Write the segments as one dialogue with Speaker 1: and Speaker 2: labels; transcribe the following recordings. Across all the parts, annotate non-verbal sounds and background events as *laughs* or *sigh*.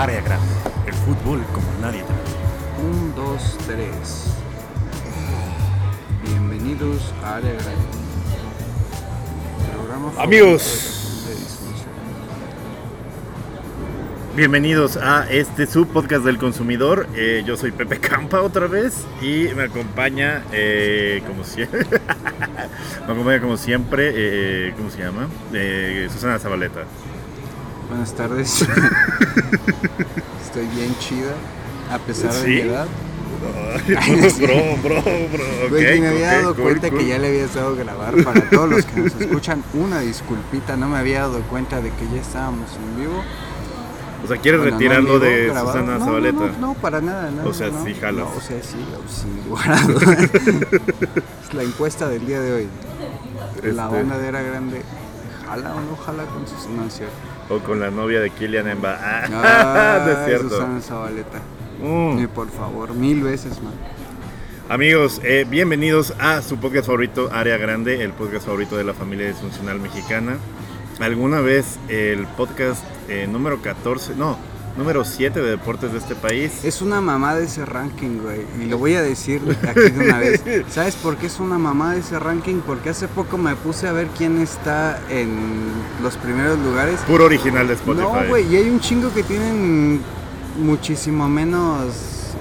Speaker 1: Área Grande, el fútbol como nadie te.
Speaker 2: Un, dos, tres. Bienvenidos a Área Grande. Programa
Speaker 1: Amigos.
Speaker 2: de.
Speaker 1: Bienvenidos a este subpodcast del consumidor. Eh, yo soy Pepe Campa otra vez y me acompaña, eh, como siempre, *laughs* me acompaña como siempre, eh, ¿cómo se llama? Eh, Susana Zabaleta.
Speaker 2: Buenas tardes. *laughs* Estoy bien chida, a pesar de
Speaker 1: ¿Sí?
Speaker 2: mi edad. *laughs*
Speaker 1: bro, bro, bro.
Speaker 2: Güey,
Speaker 1: ok,
Speaker 2: ni me había
Speaker 1: ok,
Speaker 2: dado
Speaker 1: cool,
Speaker 2: cuenta
Speaker 1: cool.
Speaker 2: que ya le habías dado grabar. Para todos los que nos escuchan, una disculpita, no me había dado cuenta de que ya estábamos en vivo.
Speaker 1: O sea, ¿quieres
Speaker 2: Bueno, no
Speaker 1: retirarlo
Speaker 2: vivo,
Speaker 1: de
Speaker 2: grabado.
Speaker 1: Susana
Speaker 2: No,
Speaker 1: Zabaleta?
Speaker 2: No, no, no, para nada, no,
Speaker 1: O sea,
Speaker 2: no,
Speaker 1: sí jalas.
Speaker 2: No, o sea, sí, sin lugar. *laughs* Es la encuesta del día de hoy. La
Speaker 1: Este,
Speaker 2: onda de era grande. ¿Jala o no jala con Susana? No cierto.
Speaker 1: O con la novia de Kylian Mbappé.
Speaker 2: Ah, *laughs*
Speaker 1: no es cierto.
Speaker 2: Susana Zabaleta.
Speaker 1: Mm.
Speaker 2: Y por favor, mil veces más.
Speaker 1: Amigos, eh, bienvenidos a su podcast favorito, Área Grande, el podcast favorito de la familia disfuncional mexicana. Alguna vez el podcast eh, número 14, no, número 7 de deportes de este país.
Speaker 2: Es una mamada ese ranking, güey. Y lo voy a decir aquí de una vez. *laughs* ¿Sabes por qué es una mamada ese ranking? Porque hace poco me puse a ver quién está en los primeros lugares.
Speaker 1: Puro original de Spotify.
Speaker 2: No, güey, y hay un chingo que tienen muchísimo menos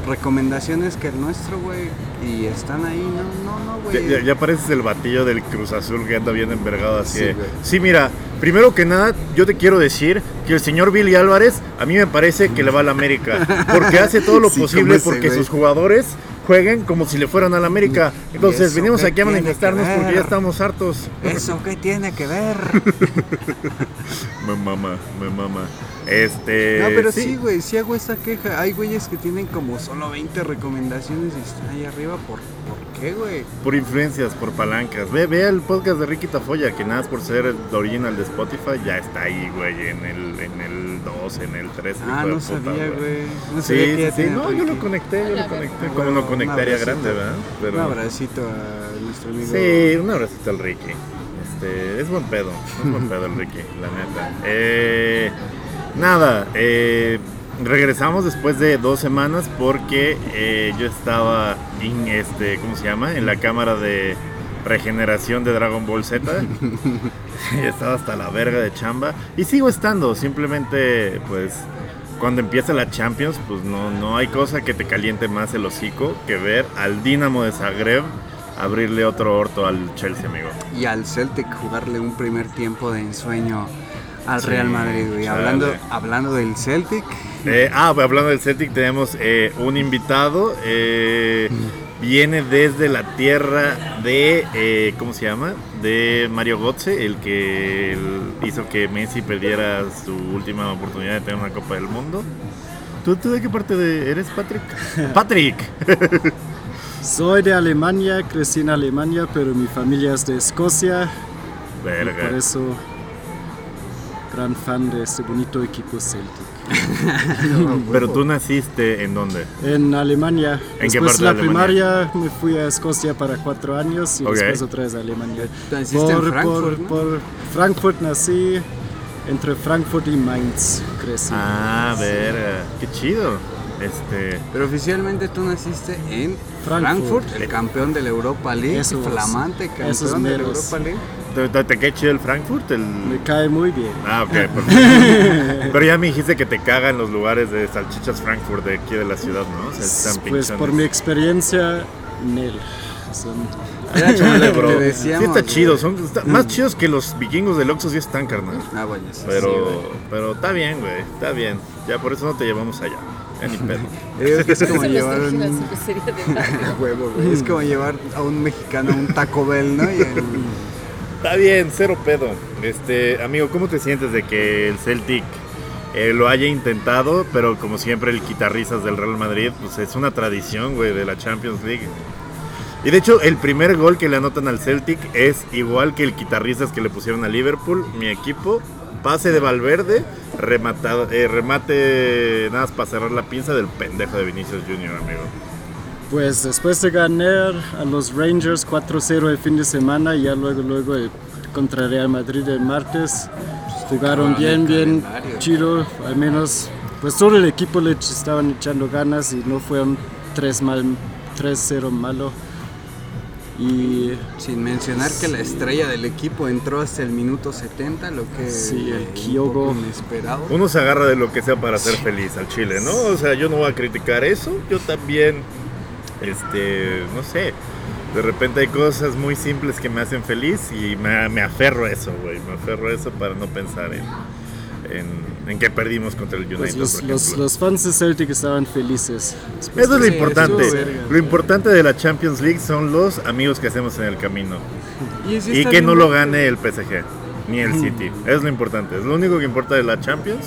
Speaker 2: recomendaciones que el nuestro, güey. Y están ahí, no, no, no, güey.
Speaker 1: ya- ya pareces el batillo del Cruz Azul que anda bien envergado así. De, sí, mira, primero que nada, yo te quiero decir que el señor Billy Álvarez a mí me parece que le va a la América. Porque hace todo lo *laughs*
Speaker 2: Sí,
Speaker 1: posible porque
Speaker 2: güey.
Speaker 1: sus jugadores jueguen como si le fueran a la América. Entonces, venimos aquí a manifestarnos porque ya estamos hartos.
Speaker 2: ¿Eso qué tiene que ver? *laughs*
Speaker 1: Me mama, me mama. Este.
Speaker 2: No, pero sí, güey, sí hago esa queja. Hay güeyes que tienen como solo 20 recomendaciones y están ahí arriba. ¿Por, por qué, güey?
Speaker 1: Por influencias, por palancas. Ve, ve el podcast de Ricky Tafoya, que nada más por ser el original de Spotify, ya está ahí, güey, en el, en el 2, en el 3.
Speaker 2: Ah, no
Speaker 1: puta,
Speaker 2: sabía, güey. No
Speaker 1: Sí,
Speaker 2: sabía que
Speaker 1: sí,
Speaker 2: ya
Speaker 1: sí. No, yo lo conecté, yo lo conecté. Como
Speaker 2: bueno,
Speaker 1: no
Speaker 2: un
Speaker 1: área
Speaker 2: abracito.
Speaker 1: grande, ¿verdad? Pero-
Speaker 2: Un abracito a nuestro amigo.
Speaker 1: Sí, un abracito al Ricky. Este, es buen pedo, es buen pedo el Ricky, la neta. Eh, nada, eh, regresamos después de dos semanas porque eh, yo estaba en este, ¿cómo se llama? En la cámara de regeneración de Dragon Ball Z. *laughs* *laughs* estaba hasta la verga de chamba y sigo estando, simplemente pues cuando empieza la Champions, pues no, no hay cosa que te caliente más el hocico que ver al Dinamo de Zagreb abrirle otro orto al Chelsea, amigo.
Speaker 2: Y al Celtic jugarle un primer tiempo de ensueño al
Speaker 1: Sí,
Speaker 2: Real Madrid,
Speaker 1: chale.
Speaker 2: Hablando, hablando del Celtic,
Speaker 1: Eh, ah, hablando del Celtic, tenemos eh, un invitado. eh, viene desde la tierra de, eh, ¿cómo se llama? De Mario Götze, el que hizo que Messi perdiera su última oportunidad de tener una Copa del Mundo. ¿Tú, tú de qué parte de eres, Patrick? *laughs* Patrick. *laughs*
Speaker 3: Soy de Alemania, crecí en Alemania, pero mi familia es de Escocia. y Por
Speaker 1: Verga.
Speaker 3: eso, gran fan de este bonito equipo Celtic. *laughs*
Speaker 1: Pero tú naciste en dónde?
Speaker 3: En Alemania.
Speaker 1: ¿En qué
Speaker 3: después
Speaker 1: parte
Speaker 3: de la
Speaker 1: de Alemania?
Speaker 3: primaria me fui a Escocia para cuatro años y después otra vez a Alemania.
Speaker 2: naciste en Frankfurt,
Speaker 3: por,
Speaker 2: ¿no?
Speaker 3: por Frankfurt nací, entre Frankfurt y Mainz crecí.
Speaker 1: Ah, verga. Qué chido. Este.
Speaker 2: pero oficialmente tú naciste en
Speaker 3: Frankfurt.
Speaker 2: Frankfurt, el campeón de la Europa League,
Speaker 3: Esos-
Speaker 2: flamante campeón de la. Europa League.
Speaker 1: ¿Te, te, te cae chido el Frankfurt? El...
Speaker 3: Me cae muy bien.
Speaker 1: Ah, ok, *laughs* perfecto. Pero ya me dijiste que te cagan los lugares de salchichas Frankfurt de aquí de la ciudad, ¿no? O sea, están
Speaker 3: Pues
Speaker 1: pinchones.
Speaker 3: por mi experiencia, Nel. Son
Speaker 2: te *laughs*
Speaker 1: sí está chido, son está- más chidos que los vikingos del Oxxo sí están, carnal.
Speaker 2: Ah, bueno, sí, sí,
Speaker 1: Pero,
Speaker 2: güey.
Speaker 1: pero está bien, güey, está bien. Ya por eso no te llevamos allá. Ni pedo. *laughs*
Speaker 2: Es como llevar
Speaker 4: restringe la
Speaker 2: un...
Speaker 4: cervecería de barrio.
Speaker 2: huevo, güey. Es como llevar a un mexicano a un Taco Bell, ¿no? Y el-
Speaker 1: Está bien, cero pedo. Este, amigo, ¿cómo te sientes de que el Celtic eh, lo haya intentado? Pero como siempre, el quitarrisas del Real Madrid, pues es una tradición, güey, de la Champions League. Y de hecho, el primer gol que le anotan al Celtic es igual que el quitarrisas que le pusieron a Liverpool, mi equipo. Pase de Valverde, rematado, eh, remate nada más para cerrar la pinza del pendejo de Vinicius Junior, amigo.
Speaker 3: Pues después de ganar a los Rangers 4-0 el fin de semana y ya luego, luego el contra Real Madrid el martes, jugaron bien, bien chido, al menos pues todo el equipo le estaban echando ganas y no fue un 3 mal, 3-0 malo. Y
Speaker 2: Sin mencionar que la estrella del equipo entró hasta el minuto 70, lo que
Speaker 3: Sí, el
Speaker 2: un
Speaker 3: Kyogo.
Speaker 2: poco inesperado.
Speaker 1: Uno se agarra de lo que sea para ser feliz al Chile, ¿no? O sea, yo no voy a criticar eso. Yo también, este, no sé. De repente hay cosas muy simples que me hacen feliz y me, me aferro a eso, güey. Me aferro a eso para no pensar en, en, en que perdimos contra el United,
Speaker 3: pues los,
Speaker 1: por
Speaker 3: los, los fans de Celtic estaban felices.
Speaker 1: Eso es lo
Speaker 2: Sí,
Speaker 1: importante.
Speaker 2: estuvo verga.
Speaker 1: Lo importante de la Champions League son los amigos que hacemos en el camino.
Speaker 2: Y,
Speaker 1: Y que no lo gane el PSG, ni el City. *laughs* Es lo importante. Es lo único que importa de la Champions.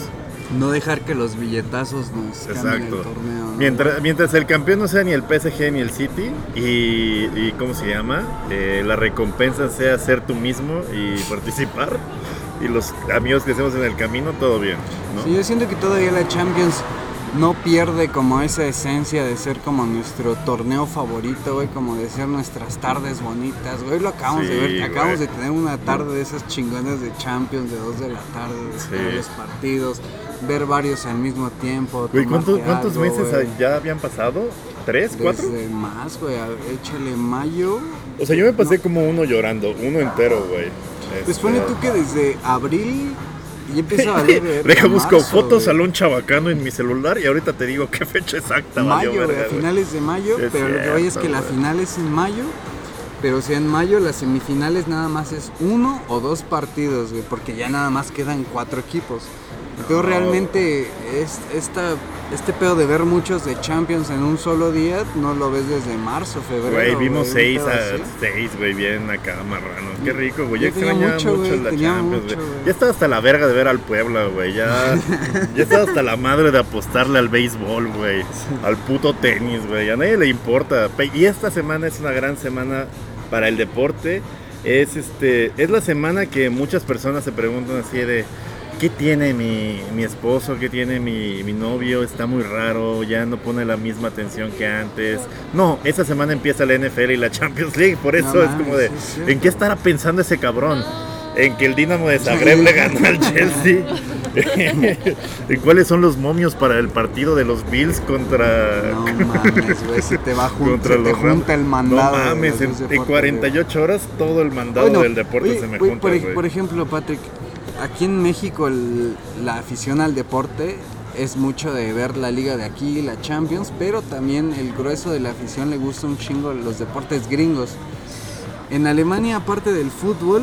Speaker 2: No dejar que los billetazos nos cambien el torneo. ¿no?
Speaker 1: Mientras, mientras el campeón no sea ni el PSG ni el City y, y ¿cómo se llama? Eh, la recompensa sea ser tú mismo y *laughs* participar y los amigos que hacemos en el camino, todo bien, ¿no?
Speaker 2: Sí, yo siento que todavía la Champions no pierde como esa esencia de ser como nuestro torneo favorito, güey, como de ser nuestras tardes bonitas, güey. Lo acabamos de ver, acabamos
Speaker 1: güey.
Speaker 2: de tener una tarde de esas chingonas de Champions de 2 de la tarde, de
Speaker 1: Sí.
Speaker 2: los partidos, ver varios al mismo tiempo.
Speaker 1: Güey, ¿cuántos,
Speaker 2: tomarte
Speaker 1: cuántos
Speaker 2: algo,
Speaker 1: meses
Speaker 2: güey.
Speaker 1: ya habían pasado? ¿Tres? ¿Cuatro?
Speaker 2: Más, güey, échale mayo.
Speaker 1: O sea, yo me pasé como uno llorando, uno entero, güey.
Speaker 2: Pues
Speaker 1: Este,
Speaker 2: pone tú que desde abril y empieza a *laughs* verga
Speaker 1: Deja busco fotos un chabacano en mi celular y ahorita te digo qué fecha exacta
Speaker 2: mayo, güey, a finales de mayo,
Speaker 1: Es
Speaker 2: pero lo que voy es que la final es en mayo, pero si en mayo las semifinales nada más es uno o dos partidos, güey, porque ya nada más quedan cuatro equipos.
Speaker 1: No.
Speaker 2: realmente es, esta, este pedo de ver muchos de Champions en un solo día no lo ves desde marzo, febrero.
Speaker 1: Güey, vimos seis a
Speaker 2: así.
Speaker 1: seis, güey, bien acá marranos. Qué rico, güey.
Speaker 2: Yo
Speaker 1: Ya extrañaba
Speaker 2: mucho,
Speaker 1: mucho,
Speaker 2: güey,
Speaker 1: la Champions,
Speaker 2: mucho,
Speaker 1: güey. Ya estaba hasta la verga de ver al Puebla, güey. Ya, *laughs* ya estaba hasta la madre de apostarle al béisbol, güey. Al puto tenis, güey. A nadie le importa. Y esta semana es una gran semana para el deporte. Es este, es la semana que muchas personas se preguntan así de. ¿Qué tiene mi, mi esposo? ¿Qué tiene mi, mi novio? Está muy raro, ya no pone la misma atención que antes. No, esta semana empieza la NFL y la Champions League, por eso
Speaker 2: No
Speaker 1: es como de,
Speaker 2: es.
Speaker 1: ¿en qué estará pensando ese cabrón? En que el Dinamo de Zagreb le ganó al Chelsea. *laughs* ¿Y cuáles son los momios para el partido de los Bills contra
Speaker 2: No *laughs* mames, güey, se te va
Speaker 1: contra
Speaker 2: se te junta el mandado.
Speaker 1: No mames, en, en
Speaker 2: deportes,
Speaker 1: 48 horas todo el mandado
Speaker 2: Bueno,
Speaker 1: del deporte
Speaker 2: oye,
Speaker 1: se me
Speaker 2: güey,
Speaker 1: junta,
Speaker 2: por, por ejemplo, Patrick, aquí en México el- la afición al deporte es mucho de ver la liga de aquí, la Champions, pero también el grueso de la afición le gusta un chingo los deportes gringos. En Alemania, aparte del fútbol,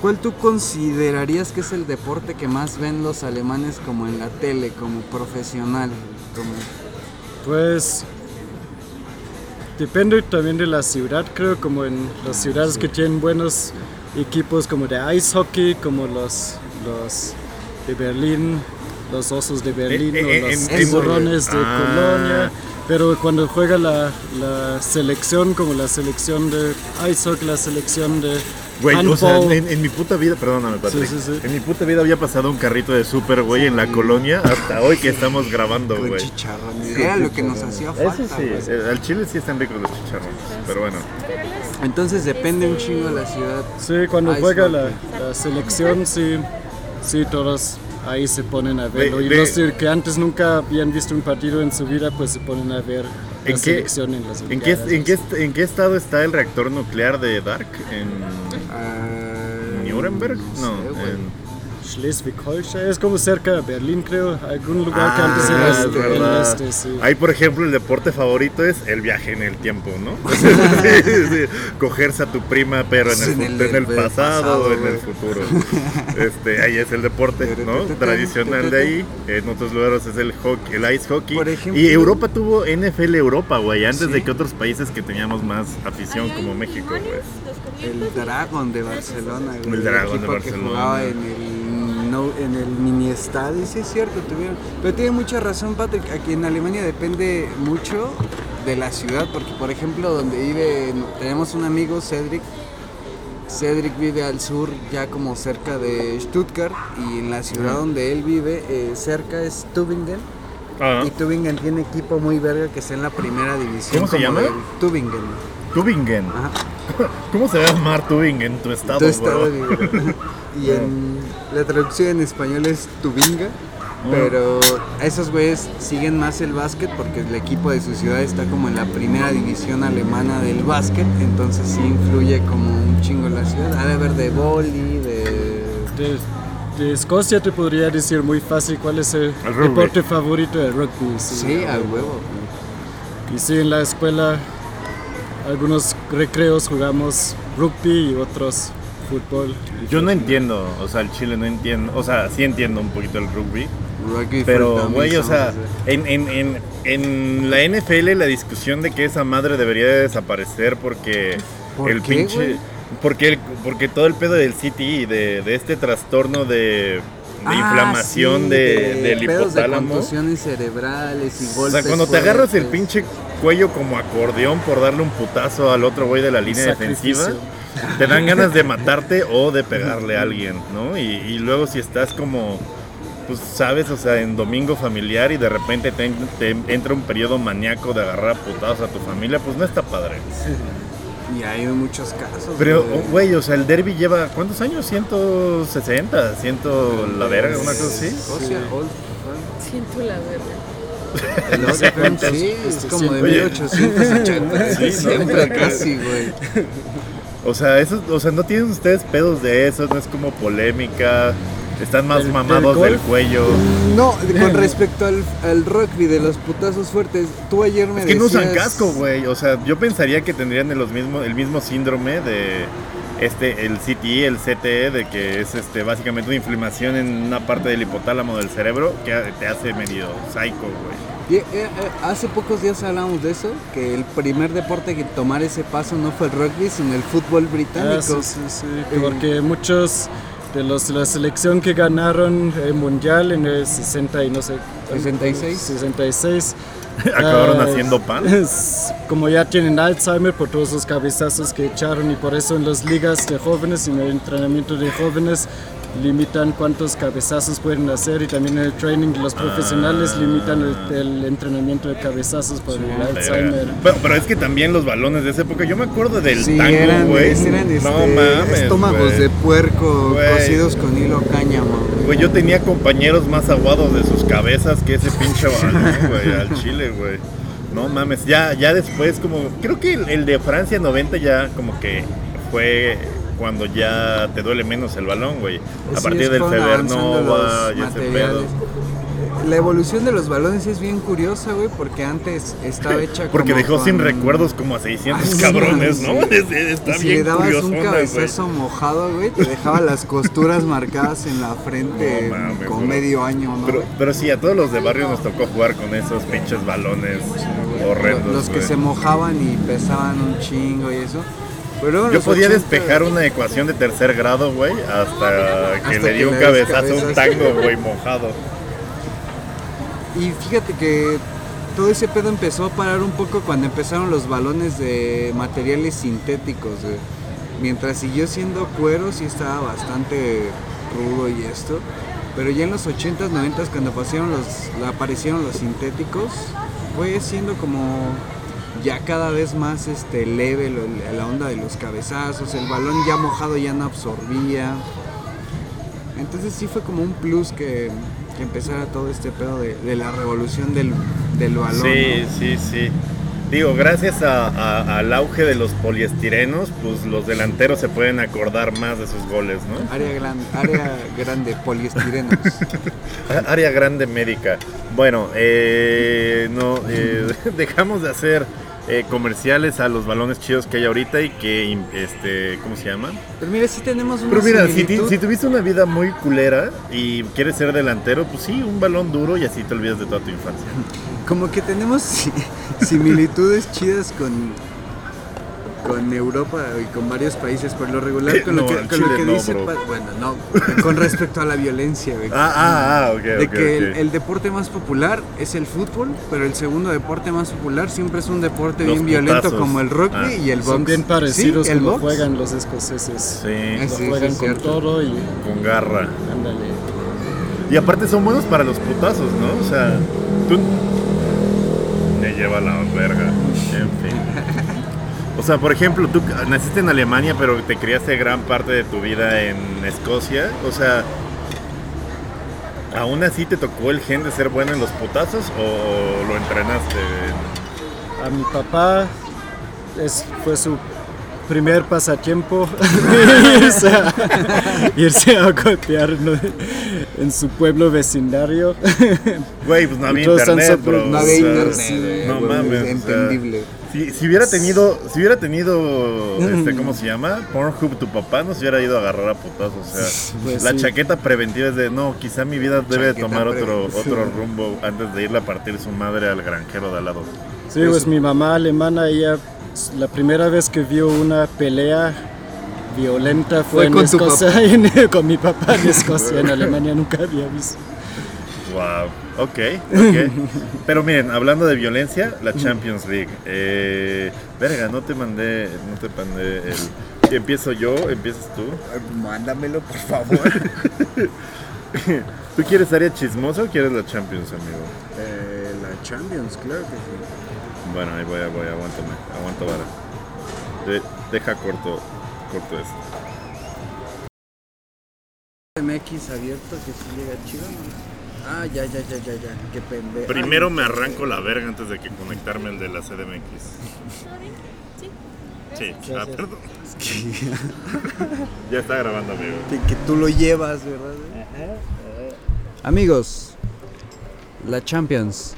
Speaker 2: ¿cuál tú considerarías que es el deporte que más ven los alemanes como en la tele, como profesional? Como...
Speaker 3: Pues depende también de la ciudad, creo, como en las ciudades que tienen buenos equipos como de ice hockey, como los, los de Berlín, los Osos de Berlín
Speaker 1: Eh, eh,
Speaker 3: o los
Speaker 1: en-
Speaker 2: en-
Speaker 3: Tiburones de
Speaker 1: Ah.
Speaker 3: Colonia. Pero cuando juega la, la selección, como la selección de ice hockey, la selección de
Speaker 1: Güey, o sea, en, en mi puta vida, perdóname, Patrick.
Speaker 3: Sí, sí, sí.
Speaker 1: En mi puta vida había pasado un carrito de súper, güey, en la colonia hasta hoy que estamos grabando, güey.
Speaker 2: chicharrones. Era lo que nos hacía
Speaker 1: Eso
Speaker 2: falta.
Speaker 1: sí,
Speaker 2: güey.
Speaker 1: eh, al chile sí están ricos los chicharrones, pero bueno.
Speaker 2: Entonces depende un chingo de la ciudad.
Speaker 3: Sí, cuando
Speaker 2: Ice
Speaker 3: juega la, la selección, sí, sí, todos ahí se ponen a verlo.
Speaker 1: Ve-
Speaker 3: y los de- que antes nunca habían visto un partido en su vida, pues se ponen a ver la
Speaker 1: ¿En qué,
Speaker 3: selección en las
Speaker 1: en, qué, en, qué, en qué estado está el reactor nuclear de Dark? ¿En
Speaker 2: Ah,
Speaker 1: Nuremberg?
Speaker 2: sé,
Speaker 1: No,
Speaker 2: güey.
Speaker 1: en...
Speaker 3: Schleswig-Holstein, es como cerca de Berlín, creo. Algún lugar que antes
Speaker 1: Ah,
Speaker 3: era
Speaker 1: es
Speaker 3: el- el este, sí.
Speaker 1: Ahí, por ejemplo, el deporte favorito es el viaje en el tiempo, ¿no? *laughs* Sí, sí. Cogerse a tu prima, pero en el,
Speaker 2: En el-
Speaker 1: en el pasado o en
Speaker 2: pasado,
Speaker 1: el futuro. *laughs* Este, ahí es el deporte, ¿no? Tradicional de ahí. En otros lugares es el hockey, el ice hockey.
Speaker 2: Por ejemplo-
Speaker 1: y Europa tuvo NFL Europa, güey, antes
Speaker 2: Sí.
Speaker 1: de que otros países que teníamos más afición como México, güey.
Speaker 2: El Dragon de Barcelona, güey.
Speaker 1: El Dragon de Barcelona.
Speaker 2: que jugaba en el, no- en el mini estadio, sí es cierto, tuvieron. Pero tiene mucha razón, Patrick. Aquí en Alemania depende mucho de la ciudad, porque por ejemplo, donde vive, tenemos un amigo, Cedric. Cedric vive al sur, ya como cerca de Stuttgart, y en la ciudad donde él vive, eh, cerca es Tübingen.
Speaker 1: Ah,
Speaker 2: Y Tübingen tiene equipo muy verga que está en la primera división.
Speaker 1: ¿Cómo se llama?
Speaker 2: Tübingen.
Speaker 1: Tübingen.
Speaker 2: Ajá. *laughs*
Speaker 1: ¿Cómo se va a llamar Tübingen, tu estado,
Speaker 2: Tu estado *laughs* y en la traducción en español es Tubinga. Pero esos güeyes siguen más el básquet porque el equipo de su ciudad está como en la primera división alemana del básquet, entonces sí influye como un chingo la ciudad. Ha de haber de boli, de...
Speaker 3: De, de Escocia te podría decir muy fácil cuál es el,
Speaker 1: El
Speaker 3: deporte favorito de rugby.
Speaker 2: Sí, al huevo.
Speaker 3: Y sí, en la escuela algunos recreos jugamos rugby y otros fútbol.
Speaker 1: Yo no entiendo, o sea, el Chile no entiendo, o sea, sí entiendo un poquito el rugby,
Speaker 2: Rugby
Speaker 1: pero, güey, o sea, en, en, en, en la NFL la discusión de que esa madre debería de desaparecer porque
Speaker 2: ¿Por
Speaker 1: el
Speaker 2: qué,
Speaker 1: pinche... Porque, el- porque todo el pedo del CTI, de, de este trastorno de, de
Speaker 2: Ah,
Speaker 1: inflamación
Speaker 2: sí,
Speaker 1: de, del
Speaker 2: pedos de
Speaker 1: hipotálamo.
Speaker 2: contusiones cerebrales y
Speaker 1: O
Speaker 2: golpes
Speaker 1: sea, cuando te agarras el pinche cuello como acordeón por darle un putazo al otro güey de la línea defensiva, te dan ganas de *laughs* matarte o de pegarle a alguien, ¿no? Y, y luego si estás como, pues sabes, o sea, en domingo familiar y de repente te, en- te entra un periodo maníaco de agarrar a putazos a tu familia, pues no está padre.
Speaker 2: Y hay muchos casos.
Speaker 1: Pero,
Speaker 2: güey.
Speaker 1: oh, güey, o sea, el derby lleva, ¿cuántos años? 160, 100 la verga, una cosa así.
Speaker 2: Old
Speaker 4: Siento la verga.
Speaker 2: Firm.
Speaker 1: sé cuántos.
Speaker 2: Sí, es como de
Speaker 1: Oye.
Speaker 2: 1880.
Speaker 1: Sí.
Speaker 2: Siempre casi, güey.
Speaker 1: O sea, eso, o sea, no tienen ustedes pedos de eso, no es como polémica, están más
Speaker 3: ¿Del-
Speaker 1: mamados
Speaker 3: del
Speaker 1: cuello.
Speaker 2: No, con respecto al, al rugby de los putazos fuertes, tú ayer me
Speaker 1: Es que no usan
Speaker 2: decías-
Speaker 1: casco, güey. O sea, yo pensaría que tendrían el, los mismo, el mismo síndrome de este, el CTE, el CTE, de que es este básicamente una inflamación en una parte del hipotálamo del cerebro que te hace medio psycho, güey.
Speaker 2: Y, eh, eh, hace pocos días hablábamos de eso, que el primer deporte que tomar ese paso no fue el rugby, sino el fútbol británico.
Speaker 3: Ah, sí, sí, sí, porque muchos de los la selección que ganaron el mundial en el 60 y no sé
Speaker 2: 66.
Speaker 3: 66 *laughs*
Speaker 1: Acabaron
Speaker 3: ah,
Speaker 1: haciendo pan.
Speaker 3: es- como ya tienen Alzheimer por todos los cabezazos que echaron y por eso en las ligas de jóvenes y en el entrenamiento de jóvenes limitan cuántos cabezazos pueden hacer y también en el training de los profesionales limitan el, el entrenamiento de cabezazos por el Alzheimer.
Speaker 1: Pero, pero es que también los balones de esa época, yo me acuerdo del
Speaker 2: Sí,
Speaker 1: tango,
Speaker 2: eran,
Speaker 1: güey.
Speaker 2: eran este,
Speaker 1: no mames.
Speaker 2: estómagos
Speaker 1: güey.
Speaker 2: de puerco
Speaker 1: Güey.
Speaker 2: cocidos con hilo cáñamo. güey.
Speaker 1: Güey, yo tenía compañeros más aguados de sus cabezas que ese pinche balón, *laughs* güey, al chile, güey. No mames, ya, ya después como, creo que el, el de Francia 90 ya como que fue cuando ya te duele menos el balón, güey. A
Speaker 2: Sí,
Speaker 1: partir del
Speaker 2: los
Speaker 1: y ese pedo.
Speaker 2: La evolución de los balones es bien curiosa, güey, porque antes estaba hecha *laughs*
Speaker 1: Porque
Speaker 2: como
Speaker 1: dejó sin recuerdos como a 600
Speaker 2: Ay, sí,
Speaker 1: cabrones,
Speaker 2: sí. *laughs*
Speaker 1: ¿no? Es- Está
Speaker 2: Y si
Speaker 1: bien
Speaker 2: le dabas un cabezazo mojado, güey, te dejaba las costuras marcadas en la frente
Speaker 1: No mames,
Speaker 2: con
Speaker 1: bro.
Speaker 2: medio año, ¿no?
Speaker 1: Pero, pero sí, a todos los de barrio nos tocó jugar con esos pinches balones horrendos.
Speaker 2: los que se mojaban y pesaban un chingo y eso. Pero
Speaker 1: Yo podía
Speaker 2: 80,
Speaker 1: despejar una ecuación de tercer grado, güey, hasta que le di un cabezazo a un tango, güey, mojado.
Speaker 2: Y fíjate que todo ese pedo empezó a parar un poco cuando empezaron los balones de materiales sintéticos. güey. Mientras siguió siendo cuero, sí estaba bastante rudo y esto. Pero ya en los 80s, 90s, cuando aparecieron los, aparecieron los sintéticos, fue siendo como ya cada vez más este, leve lo- la onda de los cabezazos. El balón ya mojado ya no absorbía. Entonces sí fue como un plus que, que empezara todo este pedo de, de la revolución del, del balón.
Speaker 1: Sí,
Speaker 2: ¿no?
Speaker 1: sí, sí. Digo, gracias a- a- al auge de los poliestirenos, pues los delanteros se pueden acordar más de sus goles, ¿no?
Speaker 2: Área, gran, área *laughs* grande, poliestirenos. *laughs*
Speaker 1: Área grande médica. Bueno, eh, no, eh, *laughs* dejamos de hacer eh, comerciales a los balones chidos que hay ahorita y que, este, ¿cómo se llama?
Speaker 2: Pero mira, sí tenemos una
Speaker 1: Pero mira, si, ti- si tuviste una vida muy culera y quieres ser delantero, pues sí, un balón duro y así te olvidas de toda tu infancia.
Speaker 2: Como que tenemos si- *laughs* similitudes chidas con, con Europa y con varios países, por lo regular, con
Speaker 1: No,
Speaker 2: lo que,
Speaker 1: al
Speaker 2: con lo que
Speaker 1: no,
Speaker 2: dice...
Speaker 1: bro.
Speaker 2: Bueno, no, con respecto a la violencia, güey.
Speaker 1: Ah, ah, ah, ok,
Speaker 2: de que el, deporte más popular es el fútbol, pero el segundo deporte más popular siempre es un deporte
Speaker 1: Los
Speaker 2: bien violento como el rugby
Speaker 1: Ah.
Speaker 2: y el box.
Speaker 3: Son bien parecidos
Speaker 2: Sí, el
Speaker 3: como
Speaker 2: box.
Speaker 3: juegan los escoceses.
Speaker 1: Sí,
Speaker 2: Ah,
Speaker 3: Lo
Speaker 2: sí,
Speaker 3: juegan
Speaker 2: sí,
Speaker 3: con
Speaker 2: cierto.
Speaker 3: todo y
Speaker 1: con garra.
Speaker 3: ándale.
Speaker 1: Y aparte son buenos para los putazos, ¿no? O sea, tú... Me lleva la verga. En fin. O sea, por ejemplo, tú naciste en Alemania, pero te criaste gran parte de tu vida en Escocia. O sea, ¿Aún así te tocó el gen de ser bueno en los putazos o lo entrenaste?
Speaker 3: A mi papá es, fue su primer pasatiempo *laughs* *laughs* irse, a, irse a golpear ¿no? en su pueblo vecindario.
Speaker 1: Güey, pues no había internet, bro.
Speaker 2: No
Speaker 1: o
Speaker 2: había
Speaker 1: sea,
Speaker 2: internet,
Speaker 1: No mames. o sea,
Speaker 2: entendible.
Speaker 1: si, si hubiera tenido, si hubiera tenido, *laughs* este, ¿cómo se llama? Pornhub, tu papá no se hubiera ido a agarrar a putazos. O sea,
Speaker 3: Pues
Speaker 1: la
Speaker 3: sí.
Speaker 1: chaqueta preventiva es de, no, quizá mi vida debe
Speaker 2: Chaqueta
Speaker 1: tomar otro, otro rumbo antes de irle a partir su madre al granjero de al lado.
Speaker 3: Sí, pues mi mamá alemana, ella la primera vez que vio una pelea violenta fue,
Speaker 2: Fue
Speaker 3: en
Speaker 2: con tu
Speaker 3: Escocia, *laughs* en- con mi papá en Escocia, en Alemania nunca había visto.
Speaker 1: Wow, ok, ok. Pero miren, hablando de violencia, la Champions League. Eh, verga, no te mandé, no te mandé el... Empiezo yo, empiezas tú.
Speaker 2: Mándamelo, por favor. *laughs*
Speaker 1: ¿Tú quieres área chismosa o quieres la Champions, amigo?
Speaker 2: Eh, la Champions, claro que sí.
Speaker 1: Bueno, ahí voy, voy, aguántame, aguanto vara. De- deja corto, corto esto.
Speaker 2: MX abierto que sí llega chido, ¿no? Ah, ya, ya, ya, ya, ya. Qué pendejo.
Speaker 1: Primero me arranco la verga antes de que conectarme el de la CDMX. Sí, ah, perdón. *laughs* ya está grabando, amigo.
Speaker 2: Que, que tú lo llevas, ¿verdad? Amigos, la Champions.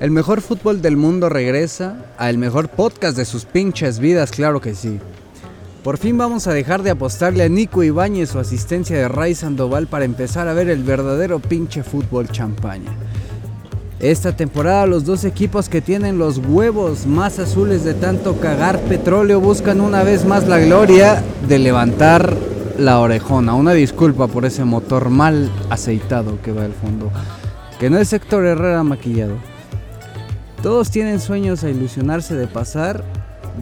Speaker 2: El mejor fútbol del mundo regresa a el mejor podcast de sus pinches vidas, claro que sí. Por fin vamos a dejar de apostarle a Nico Ibáñez su asistencia de Ray Sandoval para empezar a ver el verdadero pinche fútbol champaña. Esta temporada los dos equipos que tienen los huevos más azules de tanto cagar petróleo buscan una vez más la gloria de levantar la orejona. Una disculpa por ese motor mal aceitado que va al fondo. Que no es Héctor Herrera maquillado. Todos tienen sueños a ilusionarse de pasar,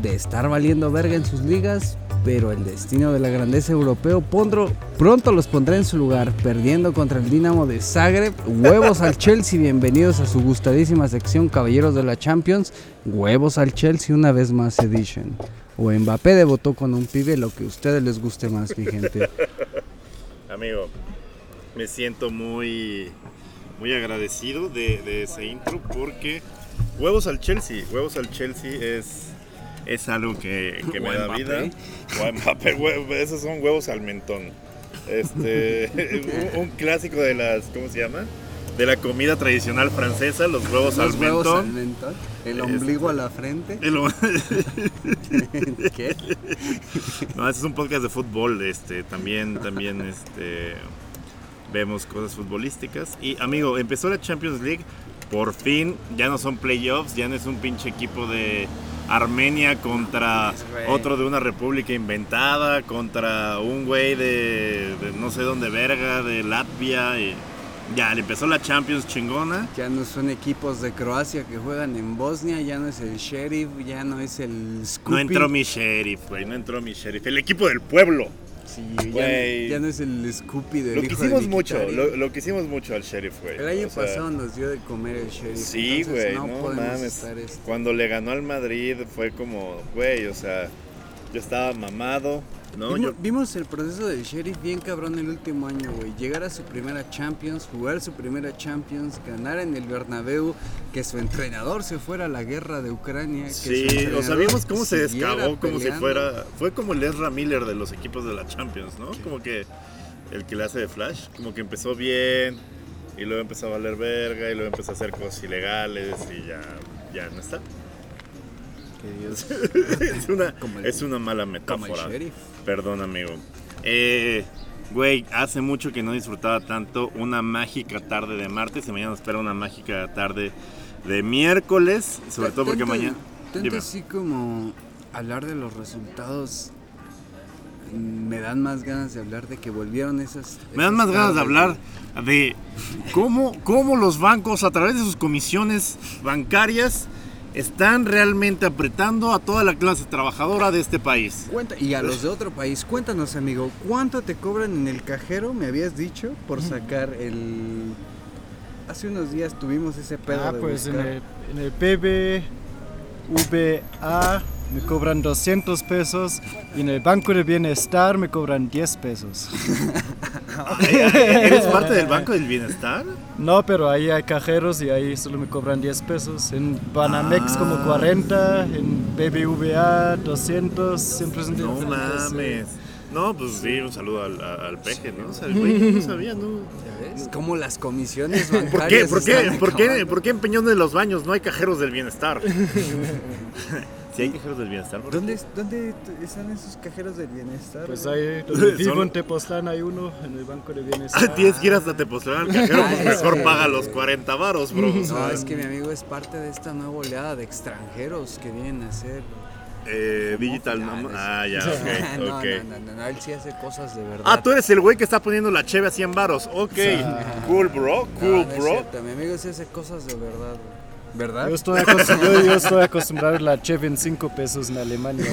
Speaker 2: de estar valiendo verga en sus ligas, pero el destino de la grandeza europeo pondro- pronto los pondrá en su lugar, perdiendo contra el Dinamo de Zagreb. Huevos al Chelsea, bienvenidos a su gustadísima sección Caballeros de la Champions. Huevos al Chelsea una vez más edition. O Mbappé debutó con un pibe, lo que a ustedes les guste más, mi gente.
Speaker 1: Amigo, me siento muy, muy agradecido de, de ese intro porque huevos al Chelsea, huevos al Chelsea es, es algo que, que me da vida. Mbappé, hue- esos son huevos al mentón. Este, un, *laughs* un clásico de las, ¿cómo se llama? De la comida tradicional francesa, los huevos al
Speaker 2: Los huevos al
Speaker 1: mentón.
Speaker 2: mentón, el
Speaker 1: Este.
Speaker 2: ombligo a la frente.
Speaker 1: Lo- *laughs*
Speaker 2: ¿Qué? *laughs*
Speaker 1: No, este es un podcast de fútbol, este, también, también, este, vemos cosas futbolísticas. Y amigo, empezó la Champions League, por fin, ya no son playoffs, ya no es un pinche equipo de Armenia contra otro de una república inventada, contra un güey de, de no sé dónde verga, de Latvia. Y ya, le empezó la Champions chingona.
Speaker 2: Ya no son equipos de Croacia que juegan en Bosnia, ya no es el Sheriff, ya no es el Scoopy.
Speaker 1: No entró mi sheriff, güey, no entró mi sheriff. El equipo del pueblo.
Speaker 2: Sí, ya, no es el Scoopy del
Speaker 1: Lo
Speaker 2: hijo
Speaker 1: quisimos
Speaker 2: de
Speaker 1: mucho, lo, lo quisimos mucho al sheriff, güey.
Speaker 2: El año
Speaker 1: O sea,
Speaker 2: pasado nos dio de comer el Sheriff.
Speaker 1: Sí, güey, no, mames. Cuando le ganó al Madrid fue como, güey, o sea, yo estaba mamado, ¿no?
Speaker 2: Vimos,
Speaker 1: Yo,
Speaker 2: vimos el proceso del Sheriff bien cabrón el último año, güey. Llegar a su primera Champions, jugar su primera Champions, ganar en el Bernabéu, que su entrenador se fuera a la guerra de Ucrania. que
Speaker 1: sí, o sea, vimos cómo se descagó como si fuera, fue como el Ezra Miller de los equipos de la Champions, ¿no? Como que el que le hace de Flash, como que empezó bien y luego empezó a valer verga y luego empezó a hacer cosas ilegales y ya, ya no está.
Speaker 2: Dios- *laughs*
Speaker 1: es, una,
Speaker 2: el-
Speaker 1: es una mala metáfora. Perdón, amigo. Eh, güey, hace mucho que no disfrutaba tanto una mágica tarde de martes y mañana espera una mágica tarde de miércoles, sobre todo porque
Speaker 2: Tanto-
Speaker 1: mañana...
Speaker 2: Tanto así como hablar de los resultados mm, me dan más ganas de hablar de que volvieron esas.
Speaker 1: Me dan más ganas de hablar de cómo, cómo los bancos a través de sus comisiones bancarias están realmente apretando a toda la clase trabajadora de este país.
Speaker 2: Cuenta, y a los de otro país, cuéntanos amigo, ¿cuánto te cobran en el cajero, me habías dicho, por sacar el... Hace unos días tuvimos ese pedo
Speaker 3: Ah,
Speaker 2: de
Speaker 3: pues en el, en el BBVA me cobran 200 pesos y en el banco de bienestar me cobran 10 pesos. *laughs*
Speaker 1: ¿Eres parte del Banco del Bienestar?
Speaker 3: No, pero ahí hay cajeros y ahí solo me cobran 10 pesos. En Banamex
Speaker 1: Ah.
Speaker 3: como 40, en BBVA 200, siempre son
Speaker 1: No
Speaker 3: diferentes, eh.
Speaker 1: mames. No, pues sí, un saludo al, peje, ¿no? O sea, el güey no sabía, ¿no?
Speaker 2: ¿Ya ves? Como las comisiones *laughs*
Speaker 1: ¿Por qué? ¿Por qué? ¿Por qué? ¿Por qué en Peñón de los Baños no hay cajeros del bienestar? *laughs* sí hay cajeros del bienestar. ¿por qué?
Speaker 2: ¿Dónde, ¿Dónde están esos cajeros del bienestar?
Speaker 3: Pues ahí *laughs* donde vivo en Tepoztlán hay uno, en el banco de bienestar.
Speaker 1: Ah, tienes que ir hasta Tepoztlán al cajero,
Speaker 2: Ah,
Speaker 1: pues
Speaker 2: es
Speaker 1: mejor paga los 40 varos, bro.
Speaker 2: No, es que mi amigo es parte de esta nueva oleada de extranjeros que vienen a hacer.
Speaker 1: eh, digital, ¿no? Ah, ya, *laughs* ok,
Speaker 2: no, no, no, no, él sí hace cosas de verdad.
Speaker 1: Ah, tú eres el güey que está poniendo la cheve a 100 varos. Ok, cool, bro, *laughs* cool, bro.
Speaker 2: cierto, mi amigo sí hace cosas de verdad. ¿Verdad?
Speaker 3: Yo estoy, acostum- yo, yo estoy acostumbrado a la cheve en 5 pesos en Alemania.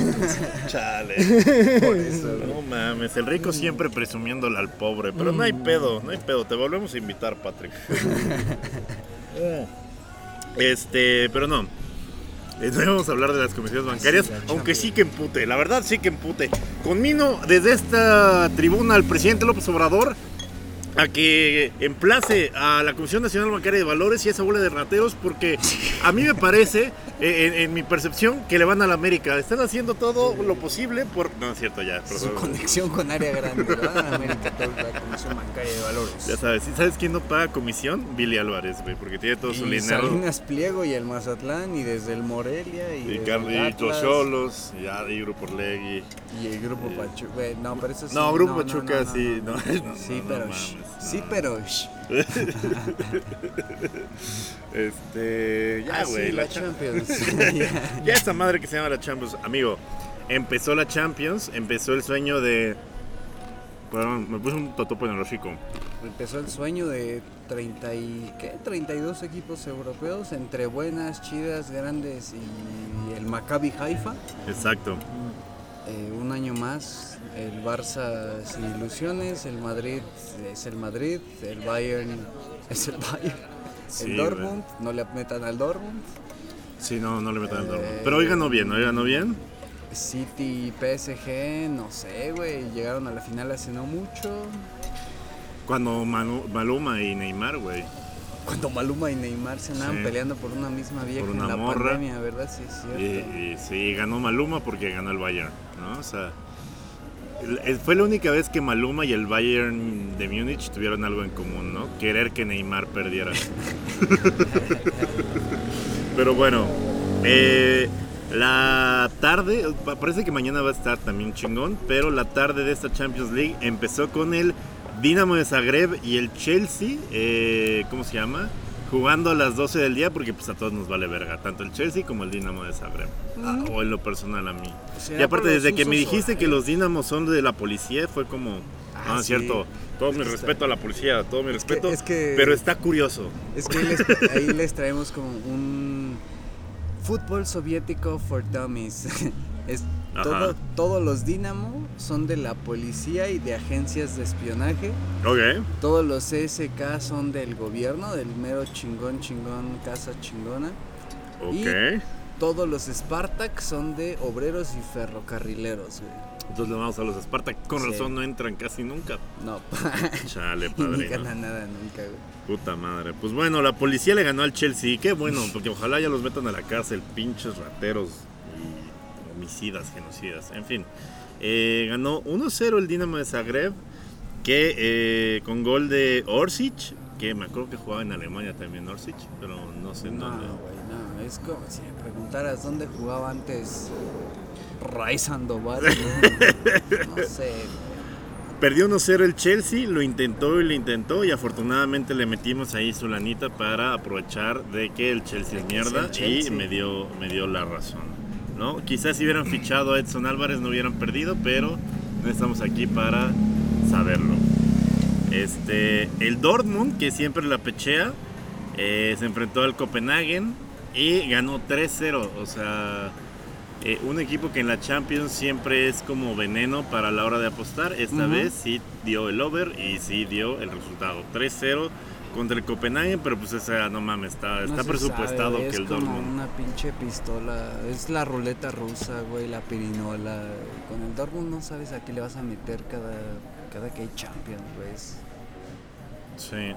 Speaker 1: Chale. *laughs* no mames, el rico siempre presumiéndole al pobre. Pero no hay pedo, no hay pedo. Te volvemos a invitar, Patrick. *laughs* este, pero no. Eh, No íbamos a hablar de las comisiones bancarias, aunque sí que empute, la verdad sí que empute. Conmino desde esta tribuna al presidente López Obrador a que emplace a la Comisión Nacional Bancaria de Valores y esa bola de rateros porque a mí me parece, en, en mi percepción, que le van a la América. Están haciendo todo lo posible por... No, es cierto, ya.
Speaker 2: Su
Speaker 1: perdón.
Speaker 2: conexión con área grande, ¿verdad? *laughs* América, toda la Comisión Bancaria de Valores.
Speaker 1: Ya sabes, ¿sí ¿sabes quién no paga comisión? Billy Álvarez, güey, porque tiene todo su
Speaker 2: y
Speaker 1: dinero.
Speaker 2: Salinas Pliego y el Mazatlán y desde el Morelia y,
Speaker 1: Y Carlitos Cholos, y, y Grupo Orlegui.
Speaker 2: y el Grupo Pachuca. güey, No, pero eso sí.
Speaker 1: No, Grupo
Speaker 2: no,
Speaker 1: Pachuca
Speaker 2: no,
Speaker 1: sí,
Speaker 2: no. Sí, pero.
Speaker 1: mames,
Speaker 2: sí, pero.
Speaker 1: Este, ya,
Speaker 2: Ah,
Speaker 1: güey,
Speaker 2: sí,
Speaker 1: la
Speaker 2: la
Speaker 1: cha-
Speaker 2: Champions. *laughs* Ya.
Speaker 1: Esa madre que se llama la Champions, amigo. Empezó la Champions, empezó el sueño de. Perdón, me puse un totopo en el hocico.
Speaker 2: Empezó el sueño de 30 y, ¿qué? 32 equipos europeos entre buenas, chidas, grandes y el Maccabi Haifa.
Speaker 1: Exacto.
Speaker 2: Eh, un año más, el Barça sin ilusiones, el Madrid es el Madrid, el Bayern es el Bayern,
Speaker 1: Sí,
Speaker 2: el Dortmund, no le metan al Dortmund,
Speaker 1: Sí, no, no le metan el Dortmund. Pero hoy ganó bien, hoy ganó bien.
Speaker 2: City y PSG, no sé, güey, llegaron a la final hace no mucho.
Speaker 1: Cuando Manu- Maluma y Neymar, güey.
Speaker 2: Cuando Maluma y Neymar se andaban
Speaker 1: Sí.
Speaker 2: peleando por una misma vieja
Speaker 1: Por
Speaker 2: en
Speaker 1: una
Speaker 2: la
Speaker 1: morra.
Speaker 2: pandemia, ¿verdad? Sí, es cierto.
Speaker 1: Y, y sí, ganó Maluma porque ganó el Bayern, ¿no? O sea, fue la única vez que Maluma y el Bayern de Múnich tuvieron algo en común, ¿no? Querer que Neymar perdiera. *laughs* Pero bueno, eh, la tarde, pa- parece que mañana va a estar también chingón, pero la tarde de esta Champions League empezó con el Dinamo de Zagreb y el Chelsea, eh, ¿cómo se llama? Jugando a las 12 del día porque pues a todos nos vale verga, tanto el Chelsea como el Dinamo de Zagreb, Ah, o en lo personal a mí. Y aparte desde que me dijiste que
Speaker 2: horarios.
Speaker 1: los Dinamos son de la policía fue como,
Speaker 2: Ah,
Speaker 1: ah, es
Speaker 2: sí.
Speaker 1: cierto, todo mi respeto a la policía, todo mi respeto,
Speaker 2: es que-
Speaker 1: pero está curioso.
Speaker 2: Es que ahí les, ahí *laughs* les traemos como un fútbol soviético for dummies. *laughs* Es todo, todos los Dinamo son de la policía y de agencias de espionaje.
Speaker 1: Ok.
Speaker 2: Todos los CSK son del gobierno, del mero chingón, chingón, casa chingona.
Speaker 1: Ok.
Speaker 2: Todos los Spartak son de obreros y ferrocarrileros, güey.
Speaker 1: Entonces le vamos a los Spartak. Con
Speaker 2: Sí.
Speaker 1: razón no entran casi nunca.
Speaker 2: No, *laughs* *laughs*
Speaker 1: Chale,
Speaker 2: y
Speaker 1: padre.
Speaker 2: ganan nada nunca, güey.
Speaker 1: Puta madre. Pues bueno, la policía le ganó al Chelsea. Qué bueno, porque ojalá ya los metan a la cárcel, pinches rateros y homicidas, genocidas. En fin. Eh, ganó 1-0 el Dinamo de Zagreb. Que eh, con gol de Orsic. Que me acuerdo que jugaba en Alemania también Orsic. Pero no sé en
Speaker 2: No,
Speaker 1: dónde.
Speaker 2: güey, no. Es como si me preguntaras dónde jugaba antes Ray Sandoval. *laughs* No, No sé.
Speaker 1: Perdió 1-0 el Chelsea, lo intentó y lo intentó y afortunadamente le metimos ahí su lanita para aprovechar de que el Chelsea es mierda
Speaker 2: Chelsea.
Speaker 1: y me dio, me dio la razón. ¿no? Quizás si hubieran fichado a Edson Álvarez no hubieran perdido, pero no estamos aquí para saberlo. Este, el Dortmund, que siempre la pechea, eh, se enfrentó al Copenhagen y ganó 3-0. O sea, eh, un equipo que en la Champions siempre es como veneno para la hora de apostar. Esta vez sí dio el over y sí dio el resultado. 3-0 contra el Copenhague, pero pues esa, no mames, está,
Speaker 2: No
Speaker 1: está presupuestado
Speaker 2: sabe,
Speaker 1: que el
Speaker 2: Es como
Speaker 1: Dortmund.
Speaker 2: una pinche pistola. Es la ruleta rusa, güey, la pirinola. Con el Dortmund no sabes a qué le vas a meter cada, cada que hay Champions, güey.
Speaker 1: Sí.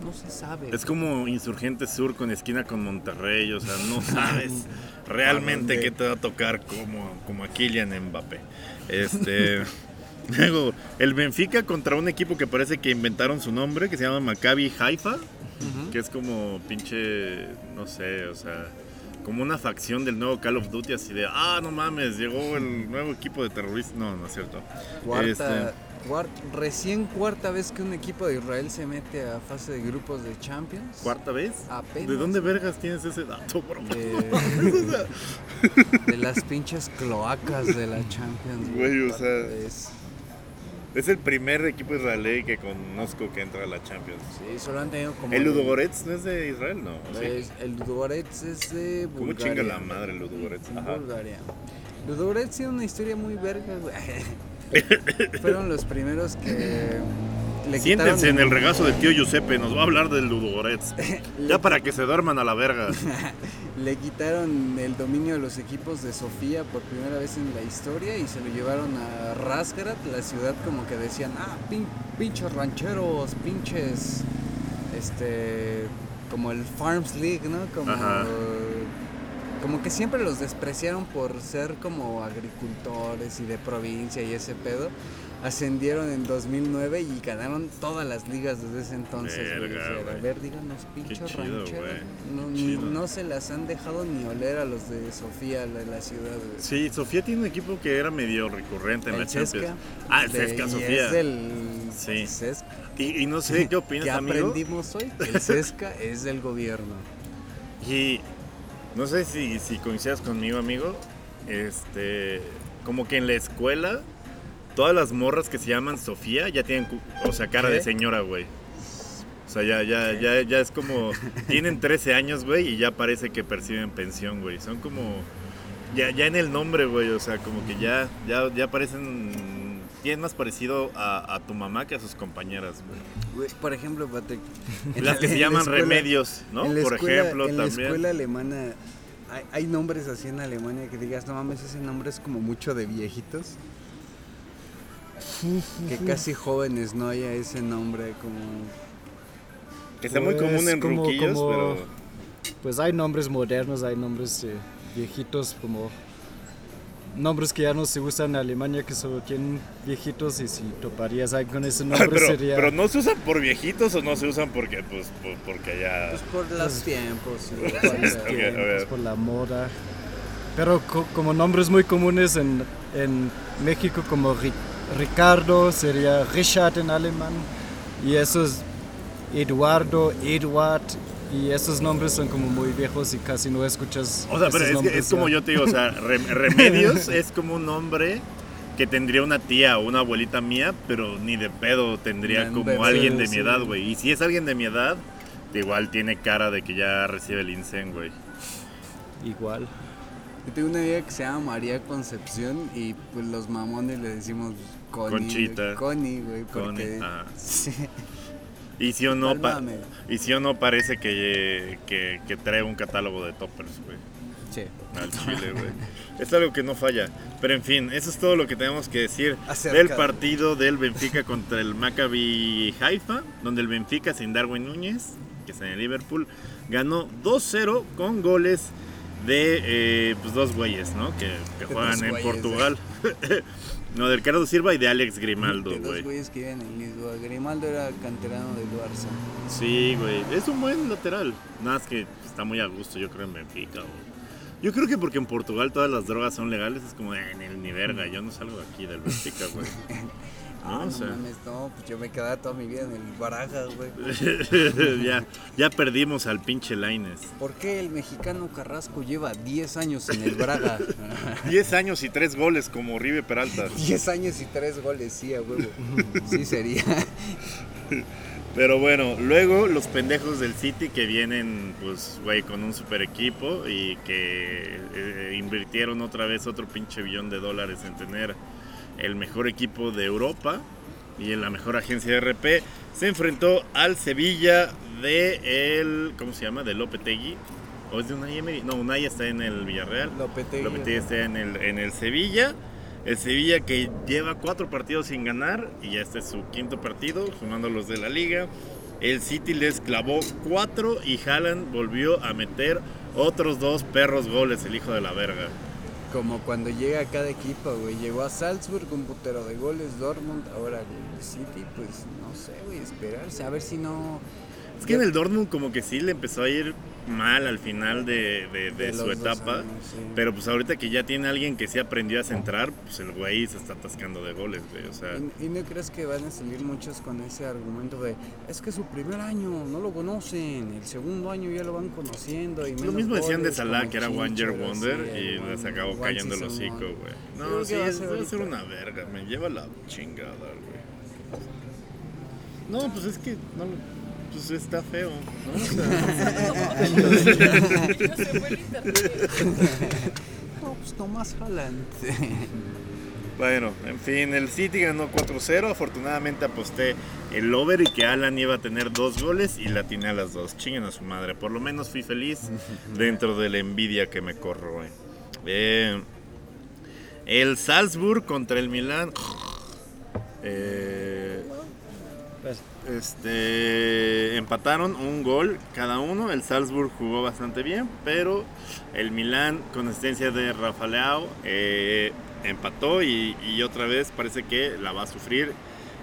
Speaker 2: No, no se sabe.
Speaker 1: Es como Insurgente Sur con esquina con Monterrey, o sea, no *laughs* sabes realmente qué te va a tocar como, como a Kylian Mbappé. Este, *laughs* luego, el Benfica contra un equipo que parece que inventaron su nombre, que se llama Maccabi Haifa, que es como pinche, no sé, o sea, como una facción del nuevo Call of Duty, así de, ah, no mames, llegó el nuevo equipo de terroristas. No, no es cierto.
Speaker 2: Cuarta,
Speaker 1: Este,
Speaker 2: recién cuarta vez que un equipo de Israel se mete a fase de grupos de Champions.
Speaker 1: ¿Cuarta vez?
Speaker 2: Apenas.
Speaker 1: ¿De dónde vergas tienes ese dato, bro?
Speaker 2: De, *laughs* de las pinches cloacas de la Champions.
Speaker 1: Güey, o sea. Es el primer equipo israelí que conozco que entra a la Champions.
Speaker 2: Sí, solo han tenido como.
Speaker 1: ¿El Ludogorets no es de Israel? No. ¿O sí?
Speaker 2: El Ludogorets es de
Speaker 1: ¿Cómo
Speaker 2: Bulgaria.
Speaker 1: chinga la madre el Ludogorets? Ajá.
Speaker 2: Bulgaria. Ludogorets tiene una historia muy verga, güey. *laughs* Fueron los primeros que le
Speaker 1: Siéntense en el regazo del tío Giuseppe, nos va a hablar del Ludogorets. *laughs* ya para que se duerman a la verga. *laughs*
Speaker 2: Le quitaron el dominio de los equipos de Sofía por primera vez en la historia y se lo llevaron a Razgrad, la ciudad como que decían, ah, pin- pinches rancheros, pinches, este, como el Farms League, ¿no? Como,
Speaker 1: Ajá.
Speaker 2: Como que siempre los despreciaron por ser como agricultores y de provincia y ese pedo. Ascendieron en 2009 y ganaron todas las ligas desde ese entonces. güey.
Speaker 1: Verga,
Speaker 2: O sea,
Speaker 1: güey.
Speaker 2: a ver, díganos, rancheros.
Speaker 1: güey.
Speaker 2: No, ni- no se las han dejado ni oler a los de Sofía, la, la ciudad. güey.
Speaker 1: Sí, Sofía tiene un equipo que era medio recurrente en
Speaker 2: el
Speaker 1: la Champions.
Speaker 2: Cesca.
Speaker 1: Ah, el
Speaker 2: y
Speaker 1: Sofía.
Speaker 2: Es del
Speaker 1: Sí.
Speaker 2: Cesca.
Speaker 1: Y, y no sé qué *laughs* opinas,
Speaker 2: ¿Qué
Speaker 1: amigo.
Speaker 2: aprendimos hoy? El Cesca es del gobierno.
Speaker 1: Y no sé si, si coincidas conmigo, amigo. Este, como que en la escuela, todas las morras que se llaman Sofía ya tienen, o sea, cara
Speaker 2: ¿Qué?
Speaker 1: de señora, güey. O sea, ya, ya, ya, ya es como, tienen 13 años, güey, y ya parece que perciben pensión, güey. Son como, ya, ya en el nombre, güey, o sea, como que ya, ya, ya parecen, tienen más parecido a, a tu mamá que a sus compañeras, güey.
Speaker 2: Por ejemplo, Patrick. en *laughs*
Speaker 1: Las
Speaker 2: la-
Speaker 1: que se
Speaker 2: en la
Speaker 1: llaman
Speaker 2: escuela-
Speaker 1: remedios, ¿no?
Speaker 2: en la
Speaker 1: Por
Speaker 2: escuela-
Speaker 1: ejemplo,
Speaker 2: en la
Speaker 1: también.
Speaker 2: escuela alemana hay, hay nombres así en Alemania que digas, no mames, ese nombre es como mucho de viejitos. *laughs* que casi jóvenes no haya ese nombre como...
Speaker 1: Que sea muy
Speaker 3: Pues,
Speaker 1: común en
Speaker 3: como-
Speaker 1: ruquillos,
Speaker 3: como-
Speaker 1: pero...
Speaker 3: Pues hay nombres modernos, hay nombres eh, viejitos como nombres que ya no se usan en Alemania que solo tienen viejitos y si toparías ahí con ese *laughs* nombre
Speaker 1: pero,
Speaker 3: sería
Speaker 1: pero no se usan por viejitos o no se usan porque, pues, por- porque ya...
Speaker 2: Pues por los tiempos. *laughs*
Speaker 3: por
Speaker 2: la-
Speaker 3: por moda. Pero co- como nombres muy comunes en, en México como Ri- Ricardo sería Richard en alemán y esos Eduardo, Eduard y esos nombres son como muy viejos y casi no escuchas.
Speaker 1: O sea, pero es, que-
Speaker 3: nombres
Speaker 1: es como yo te digo, o sea, Rem- Remedios *laughs* es como un nombre que tendría una tía o una abuelita mía, pero ni de pedo tendría como alguien de mi
Speaker 3: sí.
Speaker 1: edad, güey. Y si es alguien de mi edad, igual tiene cara de que ya recibe el INSEN, güey.
Speaker 3: Igual.
Speaker 2: Yo tengo una amiga que se llama María Concepción y pues los mamones le decimos Connie.
Speaker 1: Conchita.
Speaker 2: Connie, güey,
Speaker 1: Connie,
Speaker 2: porque... *laughs* Sí.
Speaker 1: Y si o no, y si o no parece que, que, que trae un catálogo de toppers, güey.
Speaker 2: Sí.
Speaker 1: Al chile, güey. Es algo que no falla. Pero en fin, eso es todo lo que tenemos que decir
Speaker 2: Acerca
Speaker 1: del
Speaker 2: de-
Speaker 1: partido del Benfica contra el Maccabi Haifa, donde el Benfica sin Darwin Núñez, que está en el Liverpool, ganó 2-0 con goles de eh, pues dos güeyes, ¿no? Que, que juegan en Portugal. *laughs* no, del Ricardo Silva y de Alex
Speaker 2: De
Speaker 1: Grimaldo,
Speaker 2: dos
Speaker 1: güey.
Speaker 2: güeyes que en Lisboa. Grimaldo era canterano del Barça.
Speaker 1: Sí, güey. Es un buen lateral. Nada más que está muy a gusto, yo creo, en Benfica, güey. Yo creo que porque en Portugal todas las drogas son legales, es como, "Eh, en el ni verga, yo no salgo de aquí del Benfica, güey. *laughs*
Speaker 2: Ah,
Speaker 1: No, o sea.
Speaker 2: mames, no, pues yo me quedaba toda mi vida en el Baraja, güey. *laughs*
Speaker 1: ya, ya perdimos al pinche Laines.
Speaker 2: ¿Por qué el mexicano Carrasco lleva 10 años en el Braga? *laughs*
Speaker 1: 10 años y 3 goles como Rive Peralta. *laughs*
Speaker 2: 10 años y 3 goles, sí, a huevo. Sí sería.
Speaker 1: Pero bueno, luego los pendejos del City que vienen, pues, güey, con un super equipo y que eh, invirtieron otra vez otro pinche billón de dólares en tener el mejor equipo de Europa. y en la mejor agencia de RP, se enfrentó al Sevilla de el, ¿cómo se llama? De Lopetegui. ¿O es de Unai Emery? No, Unai está en el Villarreal.
Speaker 2: Lopetegui.
Speaker 1: Lopetegui está en el, en el Sevilla. El Sevilla que lleva cuatro partidos sin ganar y ya este es su quinto partido, sumando los de la liga. El City les clavó cuatro y Haaland volvió a meter otros dos perros goles, el hijo de la verga.
Speaker 2: Como cuando llega a cada equipo, güey. Llegó a Salzburg, un putero de goles, Dortmund, ahora el City, pues no sé, güey, esperarse, a ver si no...
Speaker 1: Es que en el Dortmund como que sí le empezó a ir mal al final de, de- de
Speaker 2: De
Speaker 1: su etapa.
Speaker 2: años, sí.
Speaker 1: Pero pues ahorita que ya tiene alguien que sí aprendió a centrar, pues el güey se está atascando de goles, güey. O sea,
Speaker 2: ¿Y, y no crees que van a salir muchos con ese argumento de es que su primer año no lo conocen, el segundo año ya lo van conociendo? Y
Speaker 1: lo
Speaker 2: menos
Speaker 1: mismo decían de Salah que era One Year Wonder
Speaker 2: sí,
Speaker 1: y les acabó
Speaker 2: one
Speaker 1: cayendo el hocico, güey. No, sí,
Speaker 2: va a
Speaker 1: es,
Speaker 2: ser
Speaker 1: va a ser una verga, me lleva la chingada, güey. No, pues es que no lo- pues está feo, ¿no? O *laughs* sea,
Speaker 4: No
Speaker 2: pues Haaland. *laughs*
Speaker 1: Bueno, en fin, el City ganó 4-0. Afortunadamente aposté el over y que Alan iba a tener dos goles y la atiné a las dos. Chinguen a su madre. Por lo menos fui feliz *laughs* dentro de la envidia que me corroe. Eh, el Salzburg contra el Milán. Eh, este empataron un gol cada uno. El Salzburg jugó bastante bien, pero el Milán con asistencia de Rafa Leao eh, empató y, y otra vez parece que la va a sufrir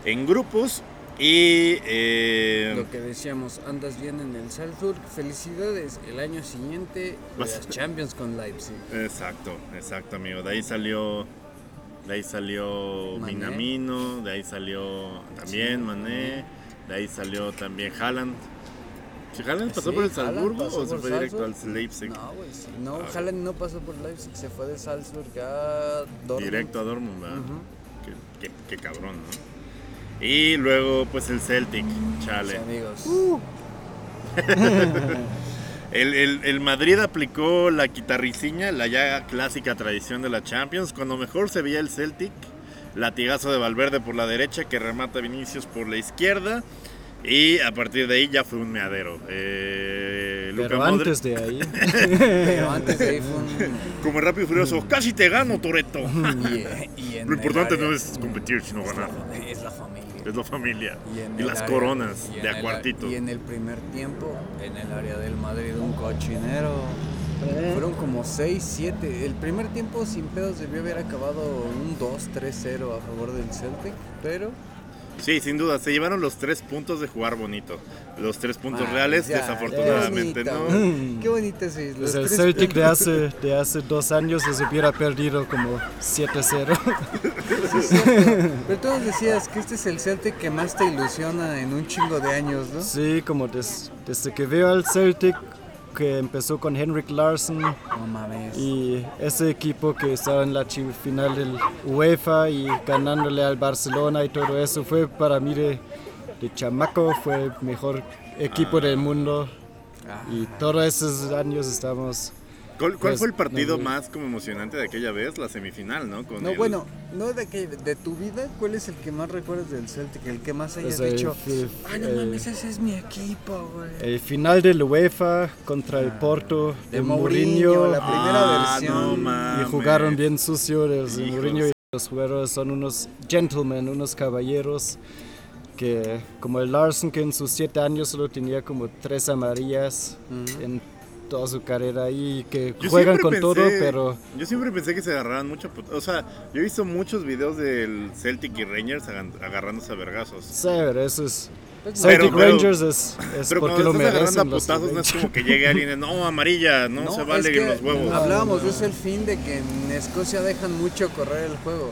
Speaker 1: en grupos. Y eh,
Speaker 2: Lo que decíamos, andas bien en el Salzburg, felicidades, el año siguiente las Champions con Leipzig.
Speaker 1: exacto, exacto, amigo. De ahí salió, de ahí salió
Speaker 2: Mané.
Speaker 1: Minamino, de ahí salió también
Speaker 2: Sí,
Speaker 1: Mané, de ahí salió también Haaland. ¿Si Haaland pasó
Speaker 2: Sí,
Speaker 1: por el Salzburgo
Speaker 2: pasó
Speaker 1: o se fue directo al. Leipzig?
Speaker 2: No, güey, sí. No,
Speaker 1: Ah,
Speaker 2: Haaland no pasó por Leipzig, se fue de Salzburg a Dortmund.
Speaker 1: Directo a Dortmund, ¿verdad? Qué, qué- qué cabrón, ¿no? Y luego, pues el Celtic, chale.
Speaker 2: Sí, amigos. *laughs*
Speaker 1: El, el- el Madrid aplicó la guitarriciña, la ya clásica tradición de la Champions. Cuando mejor se veía el Celtic, latigazo de Valverde por la derecha que remata Vinicius por la izquierda. Y a partir de ahí ya fue un meadero. Eh,
Speaker 3: Pero
Speaker 1: Modric-
Speaker 3: antes de ahí, *laughs*
Speaker 2: Pero antes de ahí fue un...
Speaker 1: como en Rápido y Furioso, casi te gano, Toreto. *laughs* Lo
Speaker 2: el
Speaker 1: importante
Speaker 2: área-
Speaker 1: no es competir, sino
Speaker 2: es la
Speaker 1: ganar.
Speaker 2: Es la familia.
Speaker 1: Es la familia.
Speaker 2: en
Speaker 1: Y,
Speaker 2: el
Speaker 1: las
Speaker 2: área-
Speaker 1: coronas
Speaker 2: y en
Speaker 1: de
Speaker 2: el
Speaker 1: a
Speaker 2: a-
Speaker 1: cuartito.
Speaker 2: Y en el primer tiempo, en el área del Madrid, un cochinero. Fueron como 6, 7. El primer tiempo sin pedos debió haber acabado un 2-3-0 a favor del Celtic, pero
Speaker 1: Sí, sin duda, se llevaron los tres puntos de jugar bonito. Los tres puntos
Speaker 2: Ah,
Speaker 1: reales,
Speaker 2: ya,
Speaker 1: desafortunadamente
Speaker 2: qué
Speaker 1: no.
Speaker 2: bonito, Qué bonito es los
Speaker 3: pues el Celtic de hace, de hace dos años les hubiera perdido como 7-0.
Speaker 2: Pero tú nos decías que este es el Celtic que más te ilusiona en un chingo de años, ¿no?
Speaker 3: Sí, como des- desde que veo al Celtic, que empezó con Henrik Larsson
Speaker 2: No mames.
Speaker 3: y ese equipo que estaba en la final del UEFA y ganándole al Barcelona y todo eso, fue para mí de, de chamaco, fue el mejor equipo del mundo.
Speaker 2: Ah.
Speaker 3: Y todos esos años estamos...
Speaker 1: ¿Cuál, cuál
Speaker 3: Pues,
Speaker 1: fue el partido
Speaker 3: no,
Speaker 1: más como emocionante de aquella vez? La semifinal, ¿no? Con
Speaker 2: No,
Speaker 1: el-
Speaker 2: bueno, no de que de tu vida, ¿cuál es el que más recuerdas del Celtic? El que más hayas
Speaker 3: el
Speaker 2: dicho, ay no
Speaker 3: el-
Speaker 2: mames, ese es mi equipo, güey.
Speaker 3: El final del UEFA contra el Porto
Speaker 2: Ah, De
Speaker 3: de,
Speaker 2: Mourinho,
Speaker 3: Mourinho.
Speaker 2: la primera
Speaker 1: Ah,
Speaker 2: versión.
Speaker 1: no
Speaker 3: y
Speaker 1: mames.
Speaker 3: jugaron bien sucio los de
Speaker 1: Hijos.
Speaker 3: Mourinho y los jugadores son unos gentlemen, unos caballeros que como el Larsen que en sus siete años solo tenía como tres amarillas en toda su carrera y que
Speaker 1: Yo
Speaker 3: juegan con
Speaker 1: pensé-
Speaker 3: todo, pero
Speaker 1: Yo siempre pensé que se agarraban mucho. O sea, yo he visto muchos videos del Celtic y Rangers agarrándose a vergazos.
Speaker 3: sí, pero eso es Celtic
Speaker 1: pero-
Speaker 3: Rangers es, es
Speaker 1: Pero
Speaker 3: porque
Speaker 1: cuando
Speaker 3: lo merecen los
Speaker 1: putazos, no es como que llegue alguien y no, amarilla, no, se
Speaker 2: es
Speaker 1: vale
Speaker 2: que
Speaker 1: los huevos.
Speaker 2: Hablábamos de eso el fin de que en Escocia dejan mucho correr el juego.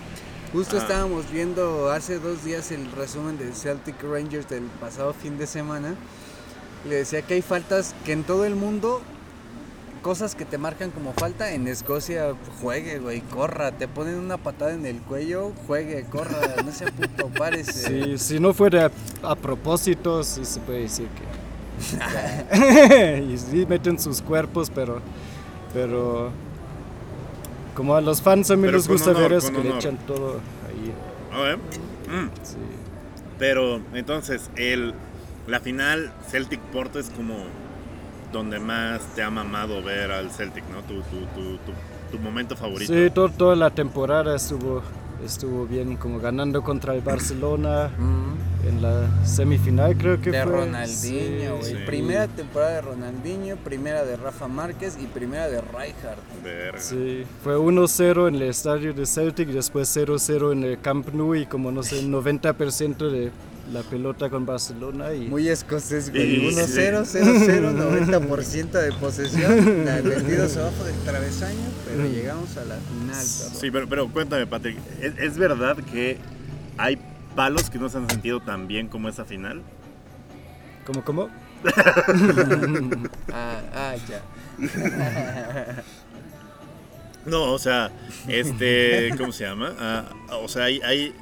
Speaker 2: Justo
Speaker 1: Ah.
Speaker 2: estábamos viendo hace dos días el resumen del Celtic Rangers del pasado fin de semana. Le decía que hay faltas que en todo el mundo, cosas que te marcan como falta, en Escocia juegue, güey, corra, te ponen una patada en el cuello, juegue, corra, no sea puto, *laughs* párese.
Speaker 3: Sí, si no fuera a, a propósito, sí se puede decir que. *laughs* *laughs* y sí meten sus cuerpos, pero. Pero. Como a los fans a mí
Speaker 1: Pero
Speaker 3: les gusta
Speaker 1: honor,
Speaker 3: ver es
Speaker 1: con
Speaker 3: que le echan todo ahí.
Speaker 1: A ver. Mm.
Speaker 3: Sí.
Speaker 1: Pero entonces, el, la final Celtic Porto es como donde más te ha mamado ver al Celtic, ¿no? Tu, tu, tu, tu, tu momento favorito.
Speaker 3: Sí, to- toda la temporada estuvo, estuvo bien, como ganando contra el Barcelona en la semifinal, creo que
Speaker 2: De
Speaker 3: fue.
Speaker 2: Ronaldinho, güey.
Speaker 1: Sí.
Speaker 2: Primera temporada de Ronaldinho, primera de Rafa Márquez y primera de Rijkaard.
Speaker 1: Verga.
Speaker 3: Sí, fue 1-0 en el estadio de Celtic y después 0-0 en el Camp Nou y como no sé, 90% de la pelota con Barcelona y
Speaker 2: Muy escocés, güey. 1-0,
Speaker 1: sí.
Speaker 2: 0-0, 90% de posesión. *laughs* la- Metidos abajo del travesaño, pero llegamos a la final, perro.
Speaker 1: Sí, pero, pero cuéntame, Patrick, ¿es, es verdad que hay palos que no se han sentido tan bien como esa final?
Speaker 3: ¿Cómo, cómo? *laughs*
Speaker 2: Ah, ah, ya. *laughs*
Speaker 1: No, o sea, este, ¿cómo se llama? Ah, o sea, hay, hay,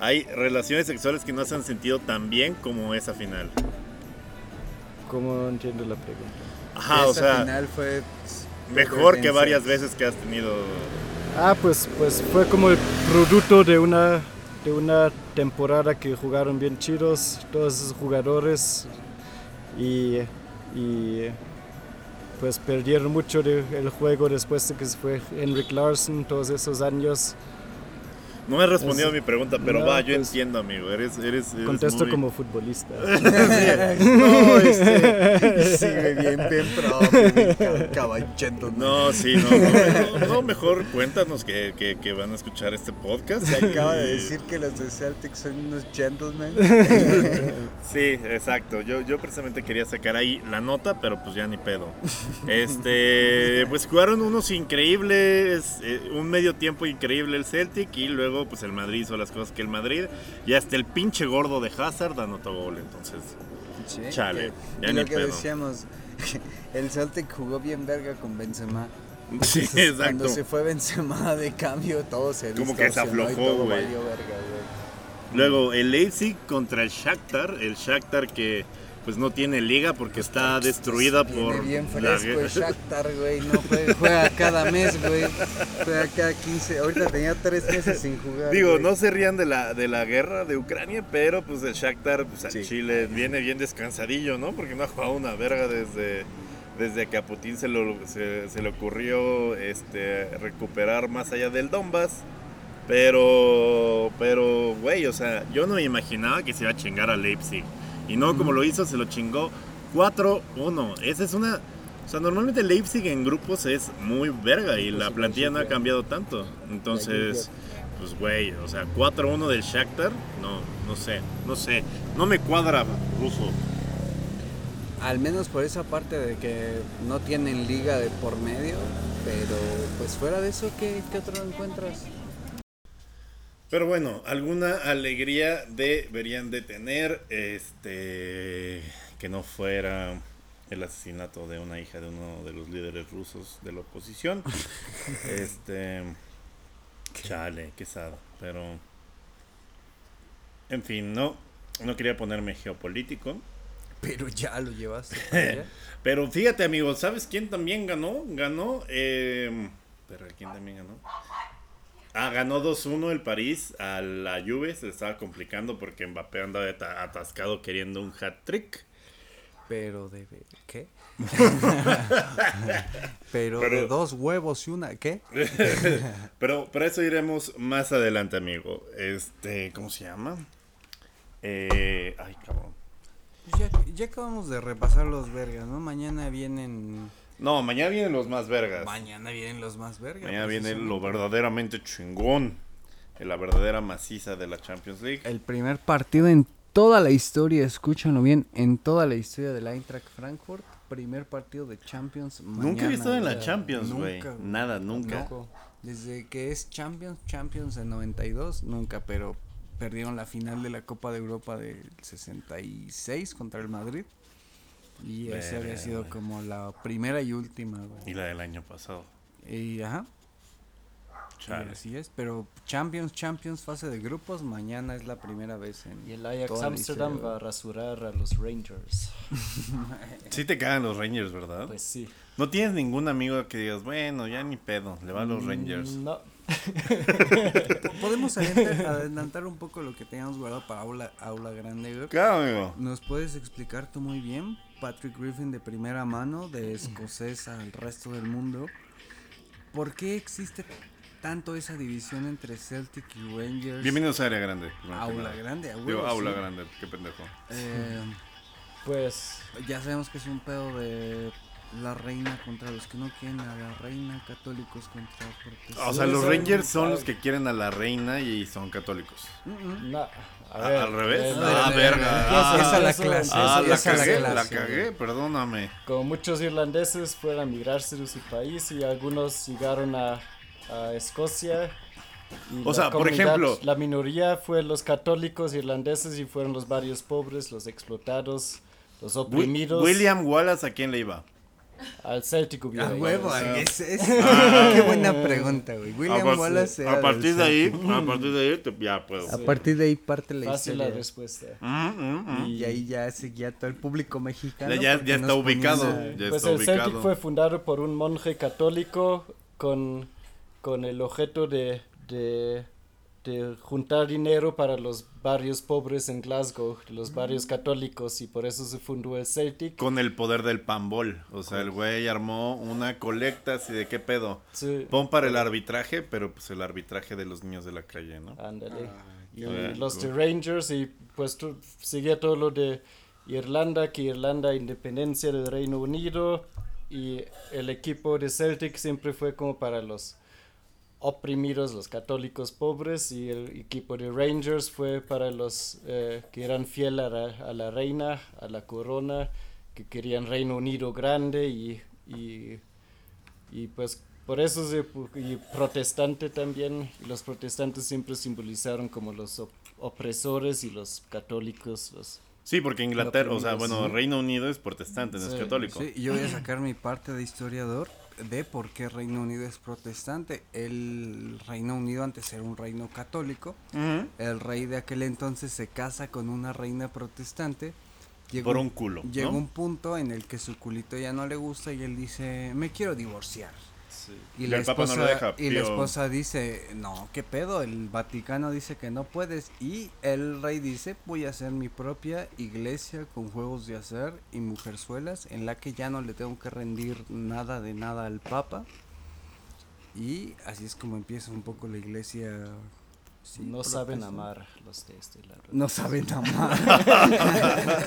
Speaker 1: hay relaciones sexuales que no se han sentido tan bien como esa final.
Speaker 3: ¿Cómo entiendo la pregunta?
Speaker 1: Ajá, o sea,
Speaker 2: final fue
Speaker 1: mejor que varias veces que has tenido.
Speaker 3: Ah, pues, pues fue como el producto de una, de una temporada que jugaron bien chidos todos esos jugadores y, y pues perdieron mucho del juego después de que se fue Henrik Larsson todos esos años.
Speaker 1: No me respondido
Speaker 3: Es-
Speaker 1: a mi pregunta, pero
Speaker 3: no,
Speaker 1: va, yo
Speaker 3: pues-
Speaker 1: entiendo, amigo. Eres, eres, eres
Speaker 3: Contesto
Speaker 1: muy-
Speaker 3: como futbolista. *laughs*
Speaker 1: No, este, *laughs*
Speaker 2: Sí, bien, bien pro, bien ca- caballito.
Speaker 1: No, sí, no, no, no, mejor cuéntanos que, que, que van a escuchar este podcast.
Speaker 2: Se acaba de decir que los de Celtics son unos gentlemen. *laughs*
Speaker 1: Sí, exacto. Yo, yo precisamente quería sacar ahí la nota, pero pues ya ni pedo. Este, pues jugaron unos increíbles, eh, un medio tiempo increíble el Celtic y luego pues el Madrid hizo las cosas que el Madrid y hasta el pinche gordo de Hazard anotó gol, entonces.
Speaker 2: Sí,
Speaker 1: Chale,
Speaker 2: que-
Speaker 1: ya
Speaker 2: y
Speaker 1: ni
Speaker 2: lo que
Speaker 1: pedo.
Speaker 2: decíamos, *laughs* el Celtic jugó bien verga con Benzema. *laughs*
Speaker 1: Sí,
Speaker 2: Cuando
Speaker 1: exacto.
Speaker 2: se fue Benzema *laughs* de cambio, todo se
Speaker 1: Como que se aflojó, güey. Luego el Leipzig contra el Shakhtar, el Shakhtar que pues no tiene liga porque está destruida
Speaker 2: Viene
Speaker 1: por
Speaker 2: bien
Speaker 1: la
Speaker 2: fresco
Speaker 1: guerra. *laughs*
Speaker 2: Shakhtar, güey. No juega, juega cada mes, güey. Juega cada 15. Ahorita tenía 3 meses sin jugar.
Speaker 1: Digo,
Speaker 2: güey.
Speaker 1: no se rían de la, de la guerra de Ucrania, pero pues el Shakhtar pues, al
Speaker 2: Sí.
Speaker 1: Chile viene bien descansadillo, ¿no? Porque no ha jugado una verga desde, desde que a Putin se, lo, se, se le ocurrió este, recuperar más allá del Donbass. Pero, pero, güey, o sea, yo no me imaginaba que se iba a chingar a Leipzig. Y no como lo hizo, se lo chingó 4-1. Esa es una... O sea, normalmente Leipzig en grupos es muy verga y la plantilla no ha cambiado tanto. Entonces, pues güey, o sea, 4-1 del Shakhtar, no, no sé, no sé. No me cuadra ruso.
Speaker 2: Al menos por esa parte de que no tienen liga de por medio. Pero pues fuera de eso, ¿qué, qué otro encuentras?
Speaker 1: Pero bueno, alguna alegría deberían de tener, este, que no fuera el asesinato de una hija de uno de los líderes rusos de la oposición. *laughs* este, chale, qué sad, pero, en fin, no, no quería ponerme geopolítico.
Speaker 2: Pero ya lo llevaste. *laughs*
Speaker 1: Pero fíjate, amigos, ¿sabes quién también ganó? Ganó, eh, pero ¿quién también ganó? Ah, ganó 2-1 el París a la Juve, se estaba complicando porque Mbappé andaba ata- atascado queriendo un hat-trick.
Speaker 2: Pero de. ¿Qué? *laughs* pero,
Speaker 1: Pero-
Speaker 2: de dos huevos y una. ¿Qué? *laughs*
Speaker 1: Pero para eso iremos más adelante, amigo. Este, ¿cómo se llama? Eh, ay, cabrón.
Speaker 2: Ya, ya acabamos de repasar los vergas, ¿no? Mañana vienen.
Speaker 1: No, mañana vienen los más vergas.
Speaker 2: Mañana vienen los más vergas.
Speaker 1: Mañana
Speaker 2: pues,
Speaker 1: viene lo verdaderamente chingón. La verdadera maciza de la Champions League.
Speaker 2: El primer partido en toda la historia, escúchanlo bien, en toda la historia del Eintracht Frankfurt. Primer partido de Champions.
Speaker 1: Nunca he
Speaker 2: mañana,
Speaker 1: estado en la. Champions, güey. Nada, nunca.
Speaker 2: Tampoco. Desde que es Champions, Champions en 92, nunca, pero perdieron la final de la Copa de Europa del 66 contra el Madrid. Y esa había
Speaker 1: Verga,
Speaker 2: sido
Speaker 1: güey.
Speaker 2: como la primera y última,
Speaker 1: Y
Speaker 2: güey.
Speaker 1: la del año pasado.
Speaker 2: Y ajá, y
Speaker 1: Chale.
Speaker 2: así es. Pero Champions, Champions, fase de grupos, mañana es la primera vez en.
Speaker 3: Y el Ajax Amsterdam va a rasurar a los Rangers. *laughs*
Speaker 1: Sí te cagan los Rangers, ¿verdad?
Speaker 3: Pues sí.
Speaker 1: No tienes ningún amigo que digas, bueno, ya ni pedo, le va a los Rangers.
Speaker 3: Mm, No, *laughs*
Speaker 2: Podemos adelantar, *laughs* adelantar un poco lo que teníamos guardado para aula, aula grande, güey.
Speaker 1: Claro, amigo.
Speaker 2: ¿Nos puedes explicar tú muy bien, Patrick Griffin de primera mano, de escocés al resto del mundo, por qué existe tanto esa división entre Celtic y Rangers?
Speaker 1: Bienvenidos a Área Grande.
Speaker 2: Aula grande, a
Speaker 1: Digo,
Speaker 2: huevo,
Speaker 1: aula
Speaker 2: sí.
Speaker 1: grande, qué pendejo.
Speaker 2: Eh,
Speaker 3: Pues
Speaker 2: ya sabemos que es un pedo de la reina contra los que no quieren a la reina, católicos contra protestantes.
Speaker 1: O sea, los Rangers son los que quieren a la reina y son católicos.
Speaker 3: Na- a
Speaker 1: Ah,
Speaker 3: ver,
Speaker 1: ¿Al revés? Ah, verga. Ah,
Speaker 2: esa la clase.
Speaker 1: Ah, la cagué, la cagué, perdóname.
Speaker 3: Como muchos irlandeses fueron a migrarse de su país y algunos llegaron a, a Escocia. y
Speaker 1: O
Speaker 3: la
Speaker 1: sea, por ejemplo-
Speaker 3: La minoría fue los católicos irlandeses y fueron los barrios pobres, los explotados, los oprimidos.
Speaker 1: William Wallace, ¿a quién le iba?
Speaker 3: Al Celtic hubiera
Speaker 2: A
Speaker 3: ido.
Speaker 2: huevo,
Speaker 1: Ah.
Speaker 2: es, es- qué buena pregunta, güey. William
Speaker 1: a,
Speaker 2: Wallace era
Speaker 1: a partir
Speaker 2: del
Speaker 1: de ahí,
Speaker 2: Celtic.
Speaker 1: a partir de ahí, te- ya puedo.
Speaker 2: A partir de ahí parte la
Speaker 3: Fácil la
Speaker 2: historia.
Speaker 3: respuesta.
Speaker 1: Mm, mm, mm.
Speaker 2: Y ahí ya seguía todo el público mexicano.
Speaker 1: Ya- ya- está ubicado.
Speaker 2: a-
Speaker 1: Ya
Speaker 3: pues
Speaker 1: está
Speaker 3: el Celtic
Speaker 1: ubicado.
Speaker 3: fue fundado por un monje católico con, con el objeto de, de, de juntar dinero para los barrios pobres en Glasgow, los barrios católicos, y por eso se fundó el Celtic.
Speaker 1: Con el poder del pambol. O sea, el güey armó una colecta así de qué pedo.
Speaker 3: Sí,
Speaker 1: Pon para el arbitraje, pero pues el arbitraje de los niños de la calle, ¿no?
Speaker 3: ándale. y
Speaker 1: bien,
Speaker 3: los
Speaker 1: cool.
Speaker 3: de Rangers, y pues tu- seguía todo lo de Irlanda, que Irlanda independencia del Reino Unido, y el equipo de Celtic siempre fue como para los oprimidos, los católicos pobres, y el equipo de Rangers fue para los eh, que eran fieles a la, a la reina, a la corona, que querían Reino Unido grande y, y, y pues por eso se, y protestante también, y los protestantes siempre simbolizaron como los op- opresores y los católicos, los
Speaker 1: Sí, porque Inglaterra, o sea, bueno. Reino Unido es protestante, no es
Speaker 3: Sí,
Speaker 1: católico.
Speaker 2: Sí, yo voy a sacar mi parte de historiador de por qué Reino Unido es protestante. El Reino Unido antes era un reino católico. El rey de aquel entonces se casa con una reina protestante. Llegó
Speaker 1: Por un culo,
Speaker 2: Llegó
Speaker 1: ¿no?
Speaker 2: un punto en el que su culito ya no le gusta y él dice, me quiero divorciar. Y,
Speaker 1: Y
Speaker 2: la
Speaker 1: el Papa no
Speaker 2: esposa,
Speaker 1: lo deja,
Speaker 2: y la esposa dice, no, ¿qué pedo? El Vaticano dice que no puedes. Y el rey dice, voy a hacer mi propia iglesia con juegos de hacer y mujerzuelas en la que ya no le tengo que rendir nada de nada al Papa. Y así es como empieza un poco la iglesia. Sí,
Speaker 3: no saben amar los de este lado.
Speaker 2: No saben amar. *laughs*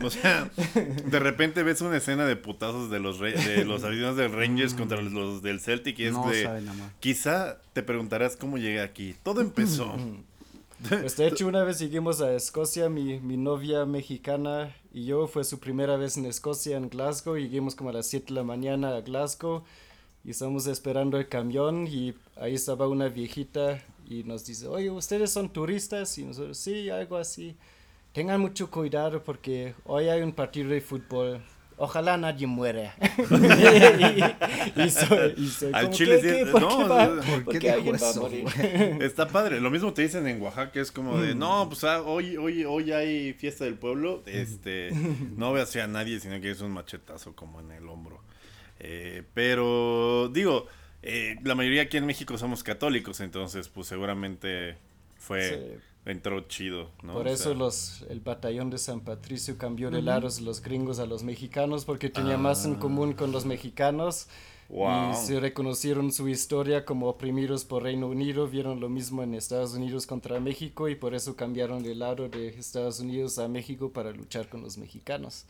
Speaker 1: O sea, de repente ves una escena de putazos de los re- de los aficionados del Rangers contra los del Celtic y es
Speaker 2: no
Speaker 1: de
Speaker 2: saben amar.
Speaker 1: quizá te preguntarás cómo llegué aquí. Todo empezó. *laughs*
Speaker 3: Pues de hecho una vez seguimos a Escocia, mi, mi novia mexicana y yo, fue su primera vez en Escocia, en Glasgow, y llegamos como a las 7 de la mañana a Glasgow y estamos esperando el camión y ahí estaba una viejita y nos dice, oye, ¿ustedes son turistas? Y nosotros, sí, algo así. Tengan mucho cuidado porque hoy hay un partido de fútbol. Ojalá nadie muera. *laughs* y, y soy- y soy
Speaker 1: Al
Speaker 3: como,
Speaker 1: chile
Speaker 3: ¿qué,
Speaker 1: sí-
Speaker 3: qué? ¿Por
Speaker 1: no,
Speaker 3: qué va?
Speaker 1: ¿por
Speaker 2: qué
Speaker 3: ¿Por qué
Speaker 2: dijo
Speaker 3: alguien va a
Speaker 2: eso? *laughs*
Speaker 1: Está padre. Lo mismo te dicen en Oaxaca, es como de, no, pues ah, hoy, hoy, hoy hay fiesta del pueblo. Este, no veas a nadie, sino que es un machetazo como en el hombro. Eh, pero, digo, eh, la mayoría aquí en México somos católicos, entonces, pues seguramente fue, entró chido, ¿no?
Speaker 3: Por
Speaker 1: O
Speaker 3: eso
Speaker 1: sea,
Speaker 3: los, el batallón de San Patricio cambió de lados los gringos a los mexicanos porque tenía más en común con los mexicanos
Speaker 1: Wow.
Speaker 3: y se reconocieron su historia como oprimidos por Reino Unido, vieron lo mismo en Estados Unidos contra México y por eso cambiaron de lado de Estados Unidos a México para luchar con los mexicanos.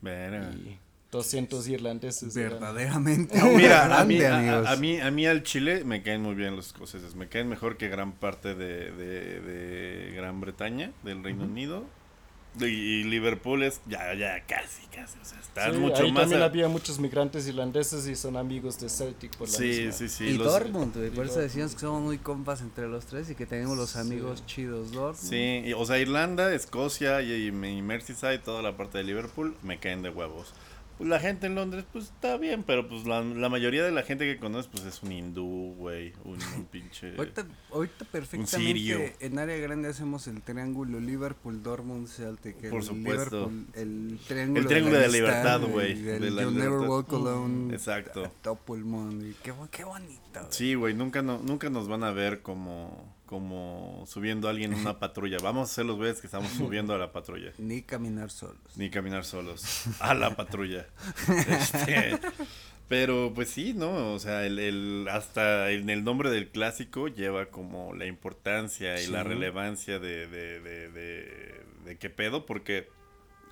Speaker 1: verga.
Speaker 3: Y 200 irlandeses.
Speaker 2: Verdaderamente. *laughs*
Speaker 1: Mira, a mí,
Speaker 2: grande,
Speaker 1: a-
Speaker 2: amigos.
Speaker 1: a, a mí, a mí al Chile me caen muy bien los escoceses. Me caen mejor que gran parte de, de- de Gran Bretaña, del Reino Unido. Y, y Liverpool es ya, ya, casi, casi. O sea, están
Speaker 3: Sí,
Speaker 1: mucho
Speaker 3: ahí
Speaker 1: más.
Speaker 3: también
Speaker 1: a-
Speaker 3: había muchos migrantes irlandeses y son amigos de Celtic por la
Speaker 1: Sí,
Speaker 3: misma-
Speaker 1: sí, sí.
Speaker 2: y
Speaker 1: los-
Speaker 2: Dortmund, güey, por
Speaker 3: y
Speaker 2: eso decíamos que somos muy compas entre los tres y que tenemos los
Speaker 3: Sí.
Speaker 2: amigos chidos Dortmund.
Speaker 1: Sí, y- o sea, Irlanda, Escocia y, y Merseyside, toda la parte de Liverpool, me caen de huevos. Pues, la gente en Londres, pues está bien, pero pues la, la mayoría de la gente que conoces, pues es un hindú, güey, un, un *laughs* pinche...
Speaker 2: Ahorita, ahorita
Speaker 1: sirio.
Speaker 2: perfectamente en área grande hacemos el triángulo Liverpool, Dortmund, Celtic. El
Speaker 1: Por supuesto.
Speaker 2: Liverpool, el triángulo,
Speaker 1: El triángulo de la libertad, güey,
Speaker 2: el
Speaker 1: de la
Speaker 2: You'll Never
Speaker 1: libertad.
Speaker 2: Walk Alone.
Speaker 1: Exacto.
Speaker 2: Doppelmond. y Qué, bu- qué bonito.
Speaker 1: Sí, güey, nunca, no, nunca nos van a ver como, como subiendo a alguien en una patrulla. Vamos a ser los güeyes que estamos subiendo a la patrulla. *laughs*
Speaker 2: Ni caminar solos.
Speaker 1: Ni caminar solos a la patrulla. *laughs* Este, pero pues sí, ¿no? O sea, el, el- hasta en el nombre del clásico lleva como la importancia y la relevancia de, de, de, de, de qué pedo, porque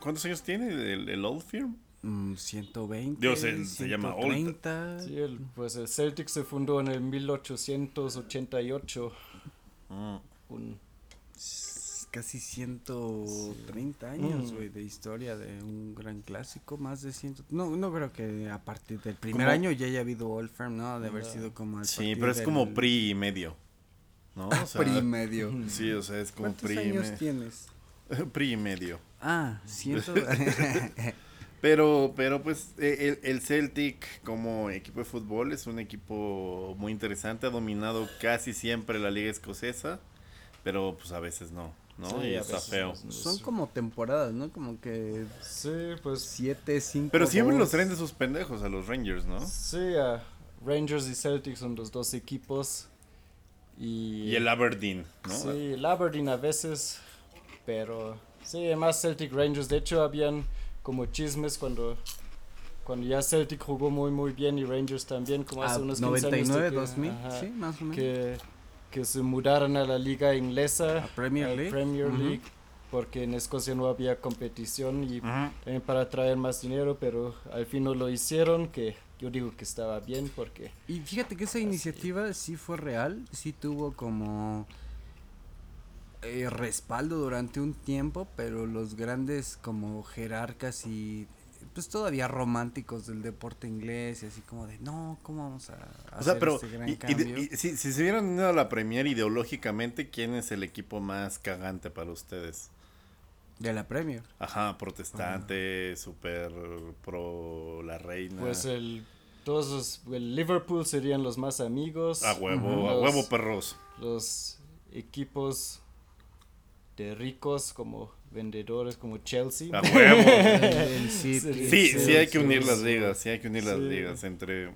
Speaker 1: ¿cuántos años tiene el, el Old Firm?
Speaker 2: Mm, 120.
Speaker 1: Dios, el- se llama Old.
Speaker 2: 130.
Speaker 3: Sí, el, pues el Celtic se fundó en el 1888.
Speaker 1: Mm.
Speaker 3: Un,
Speaker 2: Casi 130 años,
Speaker 3: Mm.
Speaker 2: güey, de historia de un gran clásico, más de 100. No, no creo que a partir del primer
Speaker 1: Como-
Speaker 2: año ya haya habido Old Firm, ¿no? De haber
Speaker 3: No.
Speaker 2: sido como
Speaker 1: Sí, pero es como
Speaker 2: del-
Speaker 1: PRI y medio. ¿No? O sea,
Speaker 2: PRI medio. *laughs*
Speaker 1: Sí, o sea, es como
Speaker 2: ¿Cuántos
Speaker 1: PRI y
Speaker 2: años
Speaker 1: me-
Speaker 2: tienes? *laughs*
Speaker 1: PRI y medio.
Speaker 2: Ah, ciento... *laughs*
Speaker 1: Pero, pero pues eh, el, el Celtic como equipo de fútbol es un equipo muy interesante, ha dominado casi siempre la liga escocesa, pero pues a veces no, ¿no?
Speaker 3: Sí,
Speaker 1: y
Speaker 3: a
Speaker 1: está
Speaker 3: veces
Speaker 1: feo.
Speaker 2: Son como temporadas, ¿no? Como que
Speaker 3: sí, pues
Speaker 2: 7, 5.
Speaker 1: Pero siempre los traen de sus pendejos a los Rangers, ¿no?
Speaker 3: sí, ah, Rangers y Celtic son los dos equipos. Y,
Speaker 1: Y el Aberdeen, ¿no?
Speaker 3: Sí, el Aberdeen a veces, pero sí, más Celtic Rangers. De hecho, habían como chismes cuando, cuando ya Celtic jugó muy muy bien y Rangers también, como hace unos 15 años. de
Speaker 2: 99,
Speaker 3: que-
Speaker 2: 2000,
Speaker 3: ajá,
Speaker 2: sí, más o menos.
Speaker 3: que, que se mudaron a la liga inglesa,
Speaker 2: A Premier
Speaker 3: al
Speaker 2: League.
Speaker 3: Premier
Speaker 2: Ujú.
Speaker 3: League, porque en Escocia no había competición y
Speaker 1: Ujú.
Speaker 3: también para traer más dinero, pero al fin no lo hicieron, que yo digo que estaba bien porque
Speaker 2: Y fíjate que esa iniciativa sí fue real, sí tuvo como eh, respaldo durante un tiempo, pero los grandes como jerarcas y pues todavía románticos del deporte inglés y así como de no, ¿cómo vamos a
Speaker 1: O sea,
Speaker 2: hacer
Speaker 1: pero
Speaker 2: este gran
Speaker 1: y-
Speaker 2: cambio?
Speaker 1: y si, si se hubieran unido a la Premier ideológicamente, ¿quién es el equipo más cagante para ustedes?
Speaker 2: de la Premier.
Speaker 1: Ajá, protestante, super pro la reina.
Speaker 3: pues el todos los, el Liverpool serían los más amigos.
Speaker 1: a huevo, a
Speaker 3: Los-
Speaker 1: huevo perros.
Speaker 3: los equipos de ricos como vendedores como Chelsea.
Speaker 1: A huevo. *laughs*
Speaker 3: Sí,
Speaker 1: Sí, hay que unir las ligas, sí hay que unir las
Speaker 3: Sí.
Speaker 1: ligas. Entre,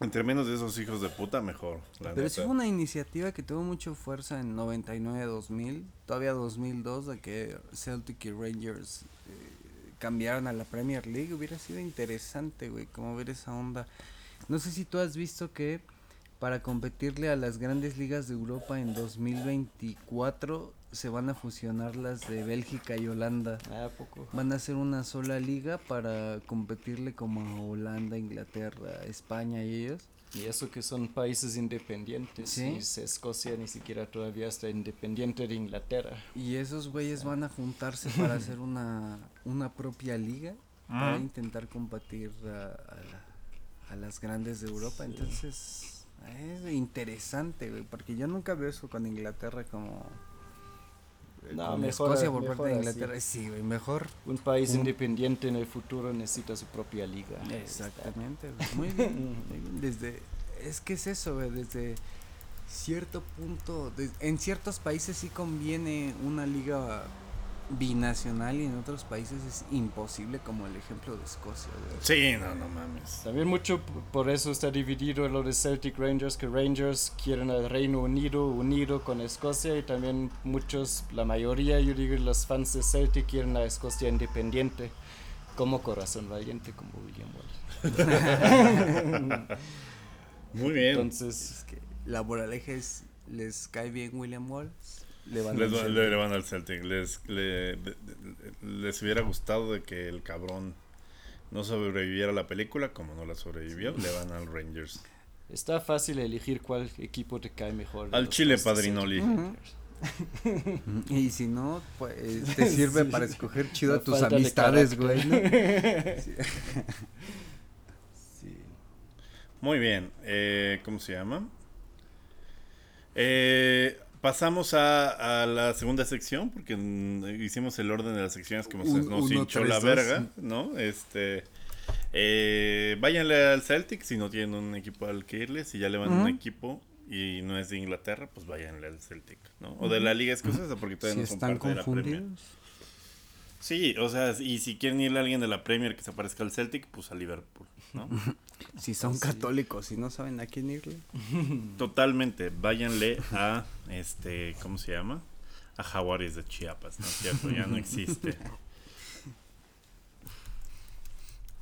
Speaker 1: entre menos de esos hijos de puta, mejor. la
Speaker 2: Pero sí
Speaker 1: neta.
Speaker 2: fue una iniciativa que tuvo mucha fuerza en 99-2000, todavía 2002, de que Celtic y Rangers eh, cambiaron a la Premier League. Hubiera sido interesante, güey, como ver esa onda. No sé si tú has visto que para competirle a las grandes ligas de Europa en 2024 se van a fusionar las de Bélgica y Holanda.
Speaker 3: Ah, poco.
Speaker 2: Van a hacer una sola liga para competirle como a Holanda, Inglaterra, España y ellos.
Speaker 3: Y eso que son países independientes.
Speaker 2: Sí.
Speaker 3: Y Escocia ni siquiera todavía está independiente de Inglaterra.
Speaker 2: Y esos güeyes van a juntarse para hacer una, una propia liga para intentar combatir a, a la- a las grandes de Europa. Entonces, es interesante, güey, porque yo nunca veo eso con Inglaterra como...
Speaker 3: No,
Speaker 2: con
Speaker 3: mejor-
Speaker 2: Escocia por
Speaker 3: mejor
Speaker 2: parte de
Speaker 3: así.
Speaker 2: Inglaterra. Sí, güey, mejor.
Speaker 3: Un país
Speaker 2: Un-
Speaker 3: independiente en el futuro necesita su propia liga.
Speaker 2: Exactamente, güey, muy bien. *laughs* muy bien. Desde, es que es eso, güey, desde cierto punto, de- en ciertos países sí conviene una liga binacional y en otros países es imposible, como el ejemplo de Escocia.
Speaker 1: Sí, no, no mames.
Speaker 3: También mucho por eso está dividido lo de Celtic Rangers, que Rangers quieren al Reino Unido unido con Escocia y también muchos, la mayoría, yo digo, los fans de Celtic quieren a Escocia independiente, como Corazón Valiente, como William Wallace. *laughs* *laughs*
Speaker 1: Muy bien.
Speaker 3: Entonces,
Speaker 2: Es que la moraleja es, ¿les cae bien William Wallace? Le van
Speaker 1: Les,
Speaker 2: al
Speaker 1: le, le van al Celtic. Les, le- les hubiera gustado de que el cabrón no sobreviviera a la película, como no la sobrevivió, le van al Rangers.
Speaker 3: está fácil elegir cuál equipo te cae mejor.
Speaker 1: Al Chile, padrinoli.
Speaker 2: Y si no, pues *laughs* te sirve
Speaker 3: Sí.
Speaker 2: para escoger chido a tus amistades, güey.
Speaker 3: carácter.
Speaker 2: ¿no? Sí. *laughs* Sí.
Speaker 1: Muy bien. Eh, ¿Cómo se llama? Eh, pasamos a, a la segunda sección, porque mm, hicimos el orden de las secciones como se nos hinchó la verga, ¿no? Este. Eh, váyanle al Celtic si no tienen un equipo al que irle. Si ya le van a un equipo y no es de Inglaterra, pues váyanle al Celtic, ¿no? O de la Liga Escocesa, porque
Speaker 2: Si
Speaker 1: todavía no son
Speaker 2: están
Speaker 1: parte de la Premier.
Speaker 2: confundidos.
Speaker 1: Sí, o sea, y si quieren irle a alguien de la Premier que se parezca al Celtic, pues a Liverpool, ¿no? *laughs*
Speaker 2: Si son católicos y no saben a quién irle. *laughs*
Speaker 1: Totalmente, váyanle a, este, ¿cómo se llama? A Jaguares de Chiapas, ¿no es cierto? Ya no existe. *laughs*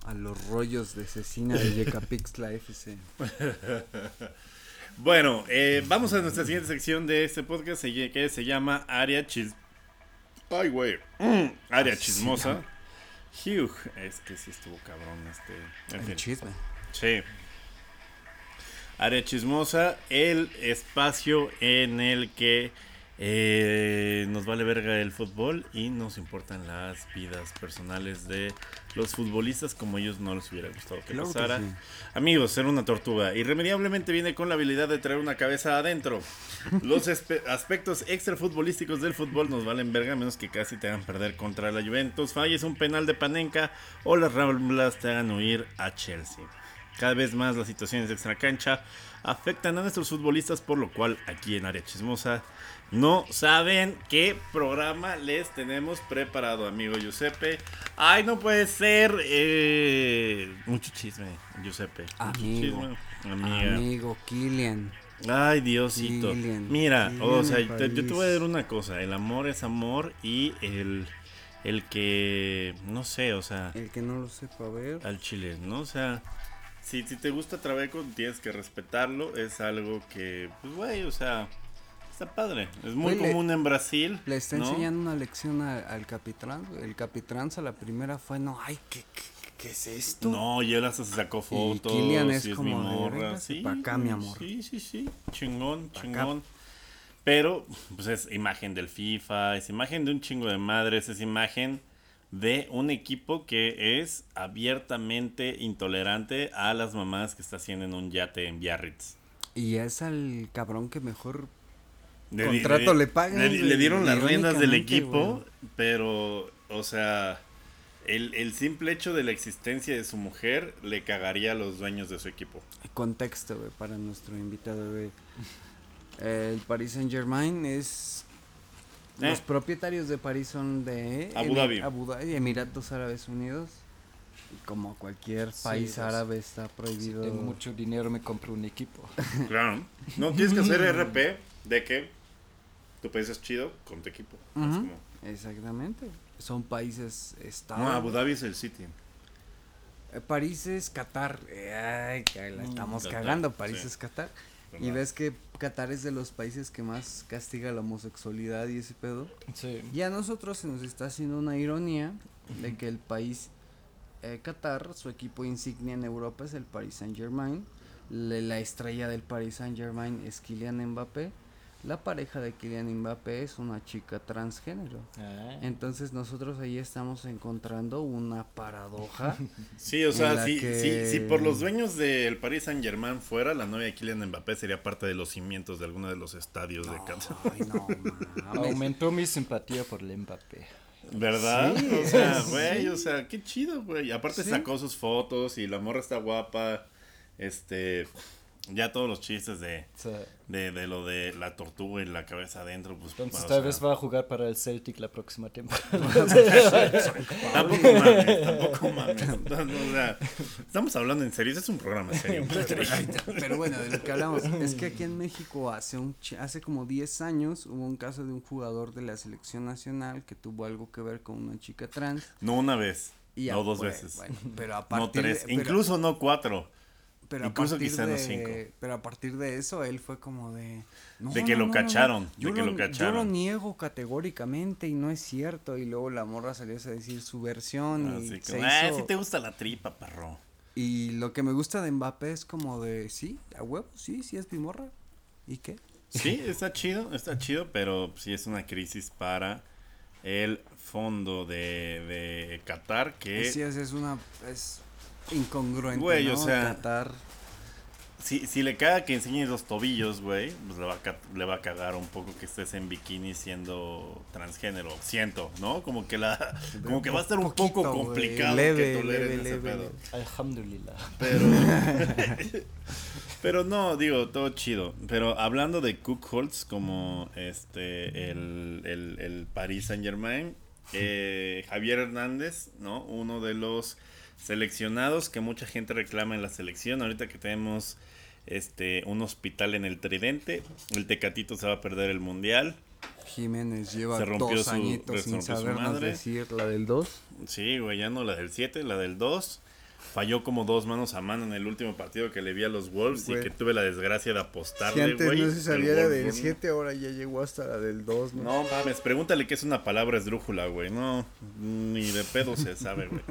Speaker 2: A los rollos de cecina de Yecapixtla FC.
Speaker 1: Bueno, eh, vamos a nuestra siguiente sección de este podcast que se llama Área Chis... Ay, güey. Mm, área Chismosa. Hugh, es que sí estuvo cabrón este... en fin.
Speaker 2: El chisme.
Speaker 1: Sí. Área chismosa, el espacio en el que eh, nos vale verga el fútbol y nos importan las vidas personales de los futbolistas como ellos no les hubiera gustado que
Speaker 2: Claro que
Speaker 1: pasara.
Speaker 2: sí.
Speaker 1: Amigos, ser una tortuga irremediablemente viene con la habilidad de traer una cabeza adentro. Los aspectos extrafutbolísticos del fútbol nos valen verga menos que casi te hagan perder contra la Juventus, falles un penal de Panenka o las Ramblas te hagan huir a Chelsea. Cada vez más las situaciones de extracancha afectan a nuestros futbolistas, por lo cual aquí en Área Chismosa no saben qué programa les tenemos preparado, amigo Giuseppe. Ay, no puede ser. eh, mucho chisme, Giuseppe. Mucho
Speaker 2: Amigo.
Speaker 1: chisme, amiga.
Speaker 2: Amigo Kilian.
Speaker 1: Ay, Diosito.
Speaker 2: Kylian,
Speaker 1: Mira, o sea, te- yo te voy a decir una cosa. El amor es amor y el, el que, no sé, o sea,
Speaker 2: El que no lo sepa ver.
Speaker 1: al chile, ¿no? O sea, si, si te gusta Trabeco, tienes que respetarlo. Es algo que, pues, güey, o sea, está padre. Es muy
Speaker 2: le-
Speaker 1: común en Brasil.
Speaker 2: Le está
Speaker 1: ¿no?
Speaker 2: enseñando una lección a- al Capitrán. El Capitrán a la primera fue, no, ay, ¿qué, qué, qué es esto?
Speaker 1: No, y él hasta se sacó fotos.
Speaker 2: Kylian es
Speaker 1: y
Speaker 2: como
Speaker 1: mi
Speaker 2: de,
Speaker 1: morra.
Speaker 2: "Véngase
Speaker 1: Sí,
Speaker 2: pa' acá, mi amor".
Speaker 1: Sí, sí, sí. Chingón,
Speaker 2: Pa' acá.
Speaker 1: chingón. Pero, pues es imagen del FIFA, es imagen de un chingo de madres, es imagen de un equipo que es abiertamente intolerante a las mamás que está haciendo en un yate en Biarritz.
Speaker 2: Y es al cabrón que mejor
Speaker 1: Le,
Speaker 2: Contrato le pagan,
Speaker 1: Le, dieron las riendas del equipo, pero, o sea, el, el simple hecho de la existencia de su mujer le cagaría a los dueños de su equipo.
Speaker 2: contexto, güey, para nuestro invitado, güey. El Paris Saint Germain es...
Speaker 1: Eh.
Speaker 2: Los propietarios de París son de...
Speaker 1: Abu Dhabi.
Speaker 2: Abu Dhabi, Emiratos Árabes Unidos. Y Como cualquier país árabe está
Speaker 5: Si
Speaker 2: prohibido...
Speaker 5: tengo mucho dinero, me compro un equipo.
Speaker 1: Claro. No tienes que hacer RP de que tu país es chido con tu equipo. Es
Speaker 2: Ujú.
Speaker 1: como-
Speaker 2: Exactamente. Son países estados.
Speaker 1: No, Abu Dhabi es el City.
Speaker 2: Eh, París es Qatar. Eh, Ay, que la estamos
Speaker 1: Qatar,
Speaker 2: cagando. París
Speaker 1: sí.
Speaker 2: es Qatar. Y ves que Qatar es de los países que más castiga la homosexualidad y ese pedo.
Speaker 5: Sí.
Speaker 2: Y a nosotros se nos está haciendo una ironía de que el país eh, Qatar, su equipo insignia en Europa es el Paris Saint Germain. la estrella del Paris Saint Germain es Kylian Mbappé. La pareja de Kylian Mbappé es una chica transgénero.
Speaker 5: Ah.
Speaker 2: Entonces nosotros ahí estamos encontrando una paradoja. *laughs*
Speaker 1: Sí, o sea, si,
Speaker 2: que-
Speaker 1: si, si por los dueños del Paris Saint Germain fuera, la novia de Kylian Mbappé sería parte de los cimientos de alguno de los estadios de Qatar.
Speaker 2: Ay, no.
Speaker 5: Aumentó mi simpatía por el Mbappé.
Speaker 1: ¿Verdad?
Speaker 2: Sí,
Speaker 1: o sea,
Speaker 2: sí.
Speaker 1: güey, o sea, qué chido, güey. Y Aparte
Speaker 2: Sí.
Speaker 1: sacó sus fotos y la morra está guapa. Este, ya todos los chistes de, de, de lo de la tortuga y la cabeza adentro, pues.
Speaker 5: entonces tal
Speaker 1: sea,
Speaker 5: vez va a jugar para el Celtic la próxima temporada. *laughs*
Speaker 1: Tampoco *laughs* mames, tampoco mames. No, no, o sea, estamos hablando en serio, este es un programa serio.
Speaker 2: Pero bueno, de lo que hablamos es que aquí en México hace un hace como 10 años hubo un caso de un jugador de la selección nacional que tuvo algo que ver con una chica trans.
Speaker 1: No una vez,
Speaker 2: Y
Speaker 1: no dos veces,
Speaker 2: bueno, pero a
Speaker 1: no tres,
Speaker 2: de, pero-
Speaker 1: incluso no cuatro.
Speaker 2: Pero a
Speaker 1: incluso
Speaker 2: partir
Speaker 1: quizá no
Speaker 2: de-
Speaker 1: cinco.
Speaker 2: Pero a partir de eso él fue como de no,
Speaker 1: De que
Speaker 2: no,
Speaker 1: lo
Speaker 2: no,
Speaker 1: cacharon,
Speaker 2: no,
Speaker 1: de
Speaker 2: yo
Speaker 1: que lo
Speaker 2: Yo
Speaker 1: cacharon.
Speaker 2: lo niego categóricamente y no es cierto y luego la morra salió a decir su versión y
Speaker 1: Así
Speaker 2: se
Speaker 1: ah,
Speaker 2: hizo-
Speaker 1: sí te gusta la tripa, perro.
Speaker 2: y lo que me gusta de Mbappé es como de sí, a huevo, sí, sí es mi morra. ¿Y qué?
Speaker 1: Sí, está chido, está chido, pero sí es una crisis para el fondo de, de Qatar que...
Speaker 2: Sí, es, es una. Es incongruente.
Speaker 1: Güey,
Speaker 2: ¿no?
Speaker 1: o sea. Si, si le caga que enseñes los tobillos, güey, pues le va, a, le va a cagar un poco que estés en bikini siendo transgénero. Siento, ¿no? Como que la como que va a estar un poco
Speaker 2: Poquito,
Speaker 1: complicado
Speaker 2: leve,
Speaker 1: que toleren
Speaker 2: leve,
Speaker 1: ese
Speaker 2: leve,
Speaker 1: pedo.
Speaker 5: Alhamdulillah.
Speaker 1: Pero *laughs* Pero no, digo, todo chido. Pero hablando de Cook Holtz como este el, el, el Paris Saint Germain, eh, Javier Hernández, ¿no? Uno de los seleccionados que mucha gente reclama en la selección. Ahorita que tenemos este un hospital en el Tridente, el Tecatito se va a perder el mundial.
Speaker 2: Jiménez lleva
Speaker 1: Se rompió
Speaker 2: dos
Speaker 1: su-
Speaker 2: añitos sin sabernos decir la del 2.
Speaker 1: Sí, güey, ya no la del 7, la del 2. Falló como dos manos a mano en el último partido que le vi a los Wolves y que tuve la desgracia de
Speaker 6: Si
Speaker 1: apostarle,
Speaker 6: antes
Speaker 1: güey.
Speaker 6: no se sabía la del
Speaker 1: uno.
Speaker 6: 7, ahora ya llegó hasta la del 2, ¿no?
Speaker 1: No mames, pregúntale qué es una palabra esdrújula, güey. No, ni de pedo se sabe, güey. *laughs*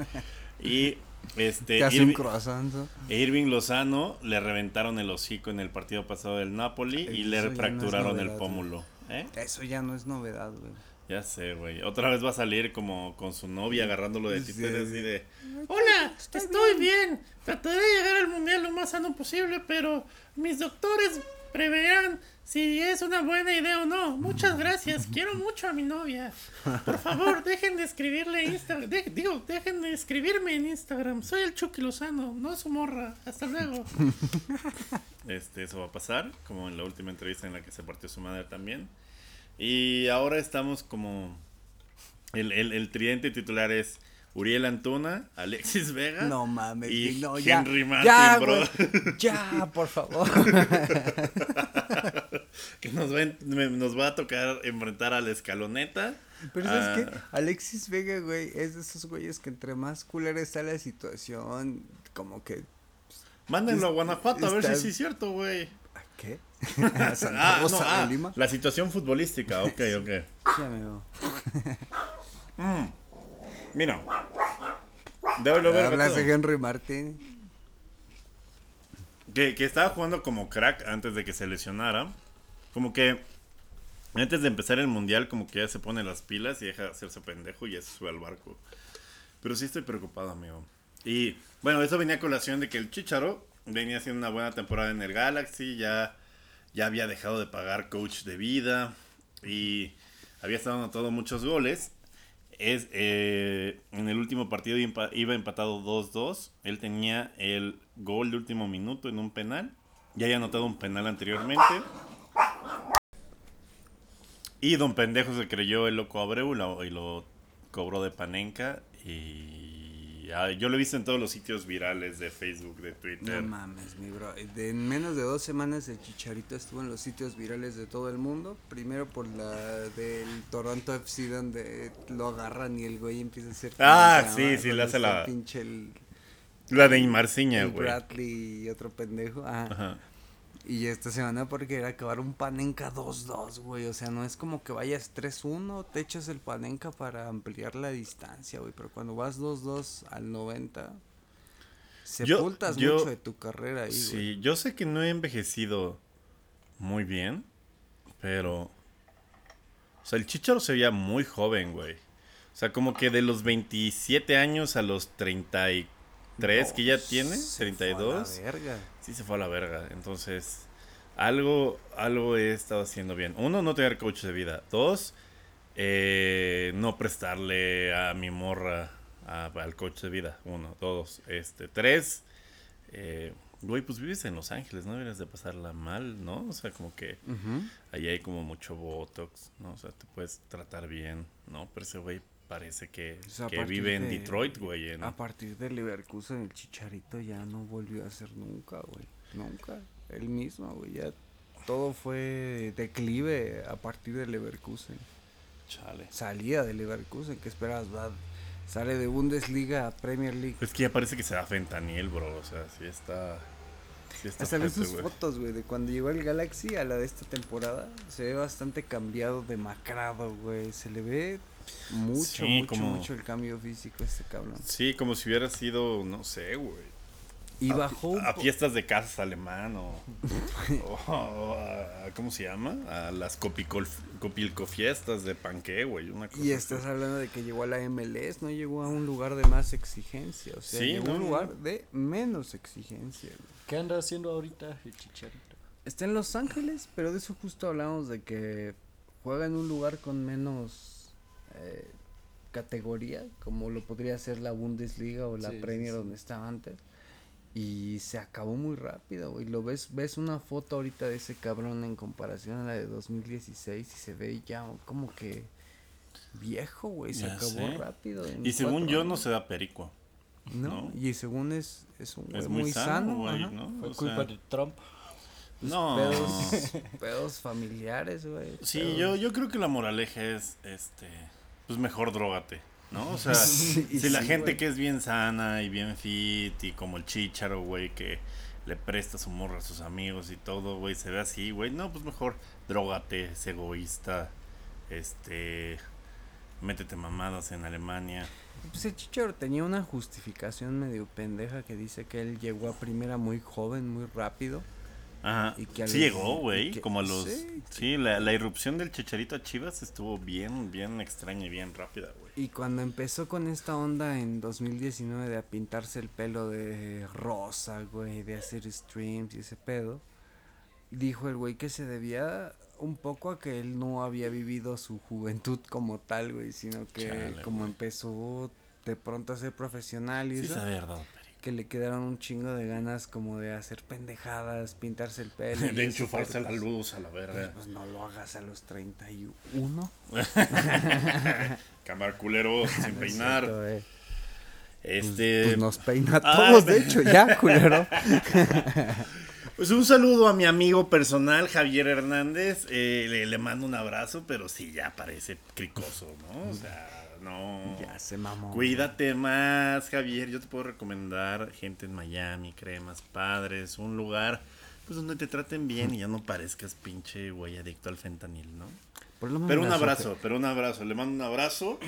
Speaker 1: Y este
Speaker 2: Te hace un
Speaker 1: Irvi-
Speaker 2: croissant. ¿no?
Speaker 1: Irving Lozano le reventaron el hocico en el partido pasado del Napoli y le
Speaker 2: no
Speaker 1: fracturaron el
Speaker 2: novedad,
Speaker 1: pómulo. ¿Eh?
Speaker 2: Eso ya no es novedad, güey.
Speaker 1: Ya sé, güey. Otra vez va a salir como con su novia agarrándolo de
Speaker 2: Sí.
Speaker 1: titeres así de... Hola, estoy bien. Trataré de llegar al mundial lo más sano posible, pero mis doctores preverán si es una buena idea o no. Muchas gracias. *laughs* Quiero mucho a mi novia. Por favor, *laughs* dejen de escribirle Instagram. digo, dejen de escribirme en Instagram. Soy el Chucky Lozano, no su morra. Hasta luego. *laughs* Este, eso va a pasar, como en la última entrevista en la que se partió su madre también. Y ahora estamos como. El, el, el tridente titular es Uriel Antuna, Alexis Vega
Speaker 2: No mames,
Speaker 1: y
Speaker 2: no, ya.
Speaker 1: Henry Martin,
Speaker 2: ya,
Speaker 1: bro.
Speaker 2: Ya, por favor. *laughs*
Speaker 1: que nos va, nos a tocar enfrentar a la escaloneta.
Speaker 2: Pero ¿sabes
Speaker 1: Ah.
Speaker 2: qué? Alexis Vega, güey, es de esos güeyes que entre más culera está la situación, como que...
Speaker 1: Mándenlo a
Speaker 2: Es-
Speaker 1: Guanajuato a ver si sí es cierto, güey.
Speaker 2: ¿a ¿Qué? *laughs* A Santa
Speaker 1: Ah, no,
Speaker 2: Rosa
Speaker 1: ah,
Speaker 2: de Lima.
Speaker 1: la situación futbolística, ok, ok. *laughs*
Speaker 2: Ya me veo.
Speaker 1: Mira. Ver
Speaker 2: Hablas de Henry Martín.
Speaker 1: Que, que estaba jugando como crack antes de que se lesionara. Como que antes de empezar el mundial, como que ya se pone las pilas y deja de hacerse pendejo y ya se sube al barco. Pero sí estoy preocupado, amigo. Y bueno, eso venía a colación de que el Chicharo venía haciendo una buena temporada en el Galaxy, ya, ya había dejado de pagar coach de vida y había estado anotando muchos goles. Es, eh, en el último partido iba empatado 2-2. Él tenía el gol de último minuto en un penal. Ya había anotado un penal anteriormente. Y Don Pendejo se creyó el loco Abreu y lo cobró de Panenka. Y ah, yo lo he visto en todos los sitios virales de Facebook, de Twitter.
Speaker 2: No mames, mi bro. De- en menos de dos semanas el Chicharito estuvo en los sitios virales de todo el mundo. Primero por la del Toronto FC donde lo agarran y el güey empieza a hacer...
Speaker 1: Ah,
Speaker 2: ¿cómo se
Speaker 1: sí, sí, le hace la-
Speaker 2: Pinche el,
Speaker 1: La de Inmarciña, güey.
Speaker 2: Bradley y otro pendejo. Ajá.
Speaker 1: Ajá.
Speaker 2: Y esta semana porque era acabar un Panenka 2-2, güey. O sea, no es como que vayas 3-1, te echas el Panenka para ampliar la distancia, güey. Pero cuando vas 2-2 al 90, sepultas
Speaker 1: yo-
Speaker 2: mucho de tu carrera ahí, güey.
Speaker 1: Sí, yo sé que no he envejecido muy bien, pero... O sea, el Chicharo se veía muy joven, güey. O sea, como que de los 27 años a los 33 que ya tiene,
Speaker 2: Se fue a la
Speaker 1: 32,
Speaker 2: verga.
Speaker 1: Sí se fue a la verga. Entonces, algo, algo he estado haciendo bien. Uno, no tener coach de vida. Dos, eh, no prestarle a mi morra a- al coach de vida. Uno, dos, este, tres. Eh, güey, pues vives en Los Ángeles, no deberías de pasarla mal, ¿no? O sea, como que
Speaker 2: Ujú.
Speaker 1: ahí hay como mucho botox, ¿no? O sea, te puedes tratar bien, ¿no? Pero ese güey parece que,
Speaker 2: O sea, a
Speaker 1: que vive en
Speaker 2: de-
Speaker 1: Detroit, güey. en-
Speaker 2: A partir de Leverkusen, el Chicharito ya no volvió a ser nunca, güey. Nunca. Él mismo, güey. Ya todo fue declive a partir de Leverkusen.
Speaker 1: Chale.
Speaker 2: Salía de Leverkusen, ¿qué esperabas? Va, sale de Bundesliga a Premier League.
Speaker 1: Es que ya parece que se da fentanyl, bro. O sea, sí está. Sí está
Speaker 2: Hasta ves sus fotos, güey, de cuando llegó el Galaxy a la de esta temporada. Se ve bastante cambiado, demacrado, güey. Se le ve mucho,
Speaker 1: Sí,
Speaker 2: mucho,
Speaker 1: como-
Speaker 2: mucho el cambio físico este cabrón.
Speaker 1: Sí, como si hubiera sido, no sé, güey.
Speaker 2: Y bajó un
Speaker 1: a fiestas de casas alemán o, *laughs* o- o a, ¿cómo se llama? A las copilcofiestas de panque, güey, una cosa
Speaker 2: Y
Speaker 1: así.
Speaker 2: estás hablando de que llegó a la MLS, no llegó a un lugar de más exigencia. O sea,
Speaker 1: Sí,
Speaker 2: llegó a
Speaker 1: no,
Speaker 2: un
Speaker 1: no,
Speaker 2: lugar
Speaker 1: no.
Speaker 2: de menos exigencia. güey.
Speaker 5: ¿Qué anda haciendo ahorita el Chicharito?
Speaker 2: Está en Los Ángeles, pero de eso justo hablamos de que juega en un lugar con menos eh, categoría, como lo podría ser la Bundesliga o la
Speaker 5: Sí,
Speaker 2: Premier
Speaker 5: sí.
Speaker 2: donde estaba antes. Y se acabó muy rápido, güey. Lo ves, ves una foto ahorita de ese cabrón en comparación a la de 2016 y se ve ya como que viejo, güey. Se
Speaker 1: Ya
Speaker 2: acabó
Speaker 1: sé.
Speaker 2: rápido.
Speaker 1: Y según yo no se da perico.
Speaker 2: No,
Speaker 1: ¿no?
Speaker 2: y según es, es un güey
Speaker 1: Es
Speaker 2: muy,
Speaker 1: muy
Speaker 2: sano.
Speaker 5: Fue
Speaker 1: O
Speaker 5: culpa
Speaker 1: sea,
Speaker 5: de Trump.
Speaker 1: no.
Speaker 2: Pedos, *laughs* pedos familiares, güey.
Speaker 1: Sí,
Speaker 2: pedos-
Speaker 1: yo, yo creo que la moraleja es, este, pues mejor drógate, ¿no? O sea, *laughs*
Speaker 2: Sí,
Speaker 1: si la gente
Speaker 2: güey.
Speaker 1: que es bien sana y bien fit y como el chicharo, güey, que le presta su morra a sus amigos y todo, güey, se ve así, güey, no, pues mejor drógate, sé egoísta, este, métete mamadas en Alemania.
Speaker 2: Pues el Chicharo tenía una justificación medio pendeja que dice que él llegó a primera muy joven, muy rápido.
Speaker 1: Ajá,
Speaker 2: Y que
Speaker 1: sí llegó, güey,
Speaker 2: que-
Speaker 1: como a los...
Speaker 2: sí,
Speaker 1: Sí, la, la irrupción del chicharito a Chivas estuvo bien, bien extraña y bien rápida, güey.
Speaker 2: Y cuando empezó con esta onda en 2019 de a pintarse el pelo de rosa, güey, de hacer streams y ese pedo, dijo el güey que se debía un poco a que él no había vivido su juventud como tal, güey, sino que
Speaker 1: Chale,
Speaker 2: como
Speaker 1: güey.
Speaker 2: empezó de pronto a ser profesional y
Speaker 1: Sí
Speaker 2: eso,
Speaker 1: dado perico.
Speaker 2: Que le quedaron un chingo de ganas como de hacer pendejadas, pintarse el pelo. *laughs*
Speaker 1: De enchufarse
Speaker 2: pero,
Speaker 1: la
Speaker 2: pues,
Speaker 1: luz a la
Speaker 2: pues,
Speaker 1: verga.
Speaker 2: pues no lo hagas a los 31. *laughs*
Speaker 1: Cámara culero, sin *laughs* peinar.
Speaker 2: Eh.
Speaker 1: Este.
Speaker 2: Pues nos peina a
Speaker 1: Ah,
Speaker 2: todos, de hecho, ya, culero.
Speaker 1: Pues un saludo a mi amigo personal, Javier Hernández. Eh, le, le mando un abrazo, pero sí, ya parece cricoso, ¿no? O sea, no.
Speaker 2: Ya se mamó.
Speaker 1: Cuídate más, Javier. Yo te puedo recomendar gente en Miami, cremas padres, un lugar pues donde te traten bien y ya no parezcas pinche güey adicto al fentanil, ¿no? Pero un abrazo, pero un abrazo. Le mando un abrazo.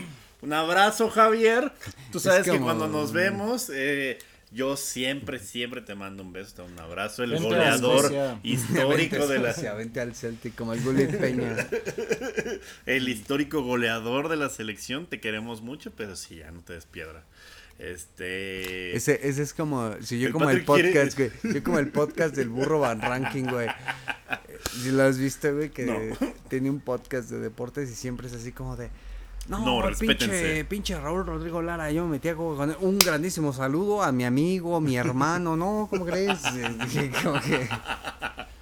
Speaker 1: Un abrazo, Javier. Tú sabes que cuando nos vemos, eh, yo siempre, siempre te mando un beso, te mando un abrazo. El
Speaker 5: Vente
Speaker 1: goleador
Speaker 5: Escocia.
Speaker 1: histórico de la,
Speaker 2: Se avente al Celtic como el Gullit Peña. *laughs*
Speaker 1: el histórico goleador de la selección. Te queremos mucho, pero sí, ya no te des piedra. Este.
Speaker 2: Ese, ese es como, si yo
Speaker 1: El
Speaker 2: como el
Speaker 1: Patrick quiere-
Speaker 2: podcast, güey. Yo como el podcast del burro Van Ranking, güey. Si lo has visto, güey, que
Speaker 1: No.
Speaker 2: tiene un podcast de deportes y siempre es así como de. No,
Speaker 1: No,
Speaker 2: pinche,
Speaker 1: respétense".
Speaker 2: pinche Raúl Rodrigo Lara, yo me metía como con él. un grandísimo saludo a mi amigo, mi hermano, ¿no? ¿Cómo crees? *laughs* Eh, como que-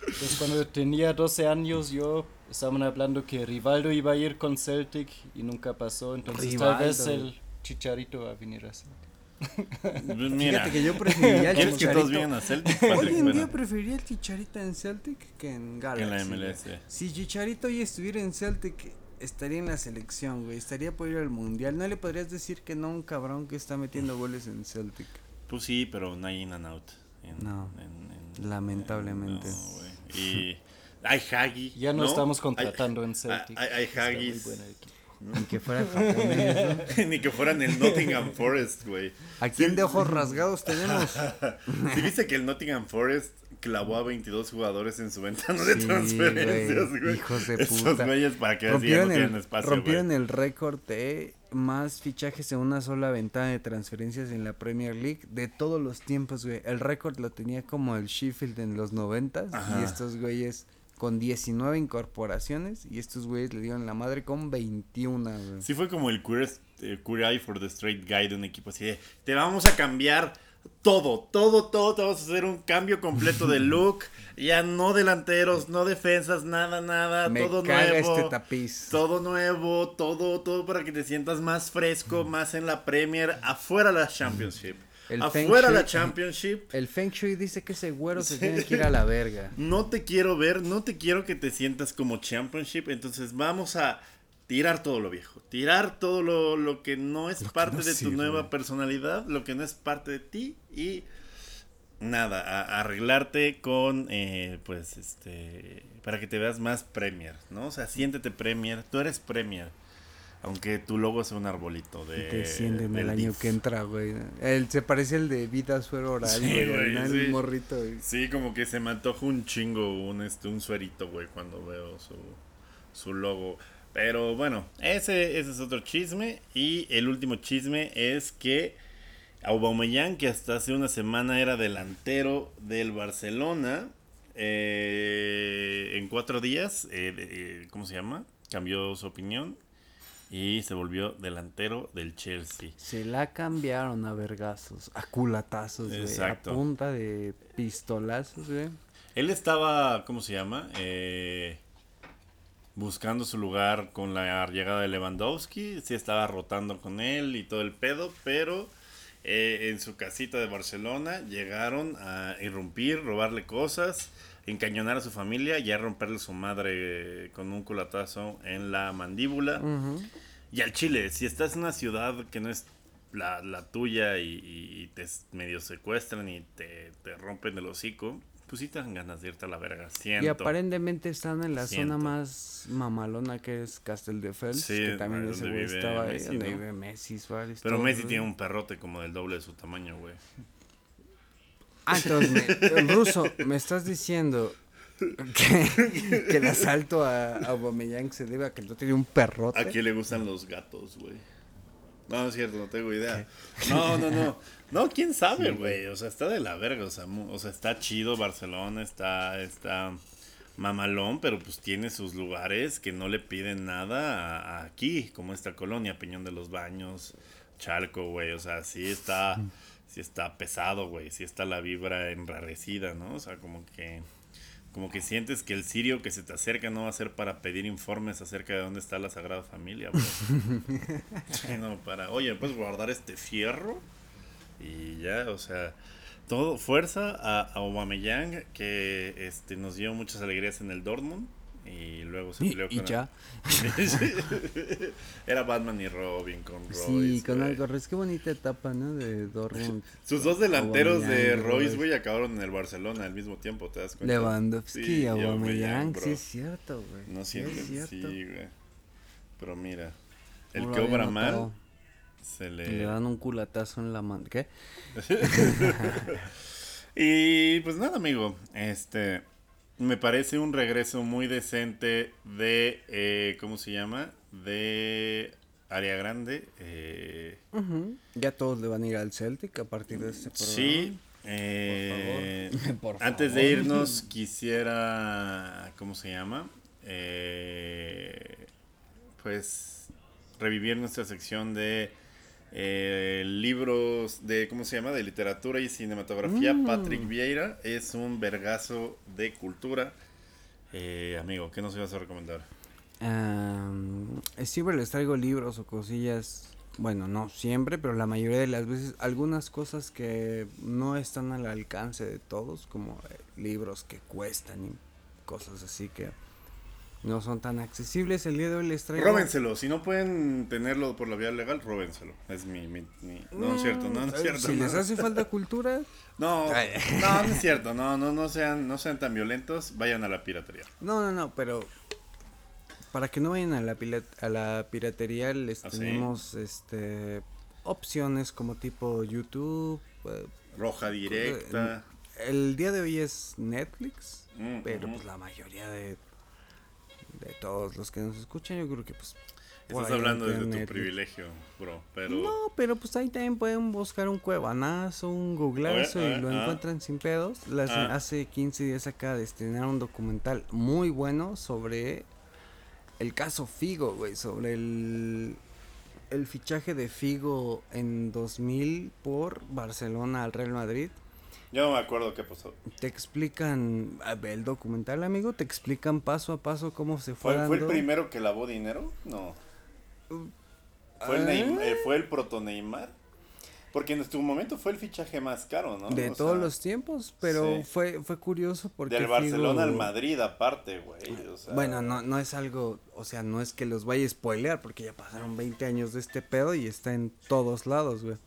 Speaker 5: Pues cuando tenía 12 años yo estaban hablando que Rivaldo iba a ir con Celtic y nunca pasó, entonces tal vez
Speaker 2: Rivaldo.
Speaker 5: el Chicharito va a venir a Celtic.
Speaker 1: Mira,
Speaker 2: Fíjate que yo preferiría el
Speaker 1: ¿quieres que todos
Speaker 2: Chicharito.
Speaker 1: vengan a Celtic,
Speaker 2: Hoy
Speaker 1: Patrick?
Speaker 2: en
Speaker 1: Bueno,
Speaker 2: día preferiría el Chicharito en Celtic que en Galaxy.
Speaker 1: en la. MLS.
Speaker 2: Si Chicharito hoy estuviera en Celtic, estaría en la selección, güey. Estaría por ir al mundial. No le podrías decir que no a un cabrón que está metiendo goles en Celtic.
Speaker 1: Pues sí, pero no hay in and out. en-
Speaker 2: No,
Speaker 1: en- en-
Speaker 2: Lamentablemente.
Speaker 1: no, güey. y hay Hagi.
Speaker 5: Ya no, estamos contratando *laughs*
Speaker 1: Hay-
Speaker 5: en Celtic.
Speaker 1: Hay, Haggis.
Speaker 2: Ni que fuera japonés, ¿no?
Speaker 1: Ni que fueran el Nottingham Forest, güey.
Speaker 2: ¿A quién de ojos rasgados tenemos? *laughs*
Speaker 1: ¿Sí viste que el Nottingham Forest clavó a 22 jugadores en su ventana de transferencias,
Speaker 2: güey, hijos de puta.
Speaker 1: güeyes para que así ya no
Speaker 2: Rompieron,
Speaker 1: tienen
Speaker 2: el,
Speaker 1: espacio,
Speaker 2: rompieron el récord de más fichajes en una sola ventana de transferencias en la Premier League de todos los tiempos, güey. El récord lo tenía como el Sheffield en los noventas
Speaker 1: Ajá.
Speaker 2: y estos güeyes con 19 incorporaciones y estos güeyes le dieron la madre con 21, güey.
Speaker 1: Sí fue como el queer, eh, Eye for the Straight Guy de un equipo así de, te vamos a cambiar todo, todo, todo, te vamos a hacer un cambio completo de *laughs* look, ya no delanteros, no defensas, nada, nada,
Speaker 2: Me
Speaker 1: todo
Speaker 2: caga
Speaker 1: nuevo.
Speaker 2: este tapiz.
Speaker 1: Todo nuevo, todo, todo para que te sientas más fresco, más en la Premier, afuera la Championship.
Speaker 2: El
Speaker 1: afuera
Speaker 2: Shui-
Speaker 1: la Championship.
Speaker 2: El Feng Shui dice que ese güero se tiene que ir a la verga. *laughs*
Speaker 1: No te quiero ver, no te quiero que te sientas como Championship, entonces vamos a tirar todo lo viejo, tirar todo lo, lo que no es
Speaker 2: Lo
Speaker 1: parte
Speaker 2: no
Speaker 1: de tu nueva personalidad, lo que no es parte de ti y nada, a- arreglarte con, eh, pues, este, para que te veas más Premier, ¿no? O sea, siéntete Premier, tú eres Premier. Aunque tu logo sea un arbolito de.
Speaker 2: Descienden
Speaker 1: del
Speaker 2: el año que entra, güey. Él se parece al de Vida Suero Oral,
Speaker 1: Sí,
Speaker 2: güey.
Speaker 1: güey,
Speaker 2: ¿no?
Speaker 1: sí.
Speaker 2: El morrito, güey.
Speaker 1: Sí, como que se me antoja un chingo, un, este, un suerito, güey, cuando veo su, su logo. Pero bueno, ese, ese es otro chisme. Y el último chisme es que Aubameyang, que hasta hace una semana era delantero del Barcelona, eh, en cuatro días, eh, de- eh, ¿cómo se llama? Cambió su opinión y se volvió delantero del Chelsea.
Speaker 2: Se la cambiaron a vergazos, a culatazos, güey. A punta de pistolazos, güey.
Speaker 1: Él estaba, ¿cómo se llama? Eh, buscando su lugar con la llegada de Lewandowski. Sí estaba rotando con él y todo el pedo, pero eh, en su casita de Barcelona llegaron a irrumpir, robarle cosas, encañonar a su familia y a romperle su madre eh, con un culatazo en la mandíbula. Y al Chile, si estás en una ciudad que no es la, la tuya y, y- te medio secuestran y te, te rompen el hocico, pues sí te dan ganas de irte a la verga. Siento.
Speaker 2: Y aparentemente están en la
Speaker 1: Siento.
Speaker 2: zona más mamalona que es Casteldefels,
Speaker 1: Sí,
Speaker 2: que también
Speaker 1: ahí
Speaker 2: ese
Speaker 1: donde
Speaker 2: güey estaba ahí, donde
Speaker 1: ¿no?
Speaker 2: vive Messi, Suárez.
Speaker 1: Pero Messi
Speaker 2: güey.
Speaker 1: tiene un perrote como del doble de su tamaño, güey.
Speaker 2: Ah, entonces, me- ruso, me estás diciendo que, que el asalto a, a Aubameyang se debe a que no tiene un perrote.
Speaker 1: ¿A quién le gustan los gatos, güey? No, es cierto, no tengo idea. No, no, no. No, quién sabe, güey. O sea, está de la verga. O sea, o sea, está chido Barcelona, está, está mamalón, pero pues tiene sus lugares que no le piden nada a- a aquí, como esta colonia, Peñón de los Baños, Chalco, güey. O sea, sí está, sí está pesado, güey. Sí está la vibra enrarecida, ¿no? O sea, como que como que sientes que el sirio que se te acerca no va a ser para pedir informes acerca de dónde está la Sagrada Familia. Sí, *laughs* no, para, oye, ¿puedes guardar este fierro? Y ya, o sea, todo, fuerza a, a Aubameyang, que este, nos dio muchas alegrías en el Dortmund. Y luego se
Speaker 2: Y,
Speaker 1: peleó
Speaker 2: y
Speaker 1: con
Speaker 2: ya. *laughs*
Speaker 1: Era Batman y Robin con Royce.
Speaker 2: Sí, con algo. Es que bonita etapa, ¿no? De Dortmund. *laughs*
Speaker 1: Sus dos delanteros de
Speaker 2: Aubameyang,
Speaker 1: Royce,
Speaker 2: Royce.
Speaker 1: güey, acabaron en el Barcelona al mismo tiempo, ¿te das cuenta?
Speaker 2: Lewandowski
Speaker 1: Sí,
Speaker 2: y Aubameyang, sí es cierto, güey.
Speaker 1: No siempre,
Speaker 2: cierto.
Speaker 1: sí, güey. Pero mira, el
Speaker 2: lo
Speaker 1: que se
Speaker 2: Le
Speaker 1: le...
Speaker 2: dan un culatazo en la mano. ¿Qué? *laughs*
Speaker 1: Y pues nada, amigo, este... Me parece un regreso muy decente de... eh, ¿Cómo se llama? De... Área Grande. eh.
Speaker 2: Ya todos le van a ir al Celtic a partir de este programa.
Speaker 1: Sí. eh, *laughs*
Speaker 2: Por
Speaker 1: antes
Speaker 2: favor.
Speaker 1: de irnos, quisiera. ¿Cómo se llama? Eh, pues revivir nuestra sección de eh, libros de. ¿Cómo se llama? De literatura y cinematografía.
Speaker 2: Mm.
Speaker 1: Patrick Vieira es un vergazo de cultura. Eh, amigo, ¿qué nos ibas a recomendar?
Speaker 2: Am, siempre les traigo libros o cosillas. Bueno, no siempre, pero la mayoría de las veces algunas cosas que no están al alcance de todos, como eh, libros que cuestan y cosas así que no son tan accesibles. El día de hoy les traigo.
Speaker 1: Róbenselo, si no pueden tenerlo por la vía legal, róbenselo. Es mi. mi- mi- No, es cierto, no, no es
Speaker 2: Eh,
Speaker 1: cierto.
Speaker 2: Si
Speaker 1: no.
Speaker 2: les hace falta cultura, *laughs*
Speaker 1: No, no, no es cierto, no, no, no sean, no sean tan violentos, vayan a la piratería.
Speaker 2: No, no, no, pero para que no vayan a la, a la piratería les
Speaker 1: ¿Ah, sí?
Speaker 2: tenemos este opciones como tipo YouTube. eh,
Speaker 1: Roja directa.
Speaker 2: El día de hoy es Netflix,
Speaker 1: Mm,
Speaker 2: pero pues la mayoría de de todos los que nos escuchan yo creo que pues
Speaker 1: Estás hablando desde tu privilegio, bro, pero
Speaker 2: No, pero pues ahí también pueden buscar un cuevanazo, un googlazo y lo
Speaker 1: ah.
Speaker 2: encuentran sin pedos. Las-
Speaker 1: Ah.
Speaker 2: Hace 15 días acá de estrenar un documental muy bueno sobre el caso Figo, güey, sobre el, el fichaje de Figo en 2000 por Barcelona al Real Madrid.
Speaker 1: Yo no me acuerdo qué pasó.
Speaker 2: Te explican, a ver, el documental, amigo, te explican paso a paso cómo se fue,
Speaker 1: ¿Fue, fue el primero que lavó dinero? No. ¿Fue el,
Speaker 2: Ah.
Speaker 1: Neym- eh, ¿Fue el proto Neymar? Porque en su momento fue el fichaje más caro, ¿no?
Speaker 2: De
Speaker 1: O
Speaker 2: todos
Speaker 1: sea,
Speaker 2: los tiempos, pero
Speaker 1: sí.
Speaker 2: fue fue curioso porque
Speaker 1: Del Barcelona al Madrid aparte, güey. o sea,
Speaker 2: Bueno, no, no es algo, o sea, no es que los vaya a spoilear porque ya pasaron 20 años de este pedo y está en todos lados, güey.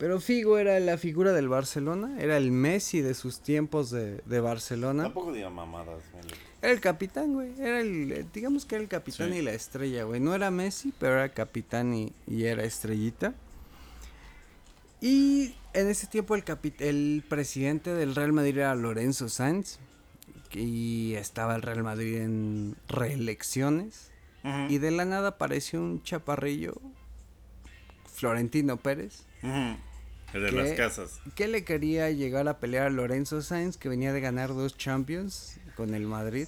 Speaker 2: Pero Figo era la figura del Barcelona, era el Messi de sus tiempos de, de Barcelona.
Speaker 1: Tampoco diga mamadas, Meli.
Speaker 2: Era el capitán, güey. Era el, eh, digamos que era el capitán
Speaker 1: Sí.
Speaker 2: y la estrella, güey. No era Messi, pero era capitán y, y era estrellita. Y en ese tiempo el, capi- el presidente del Real Madrid era Lorenzo Sanz. Y estaba el Real Madrid en reelecciones. Y de la nada apareció un chaparrillo, Florentino Pérez,
Speaker 1: ujú. El de
Speaker 2: ¿Qué?
Speaker 1: las casas.
Speaker 2: que le quería llegar a pelear a Lorenzo Sainz, que venía de ganar dos Champions con el Madrid.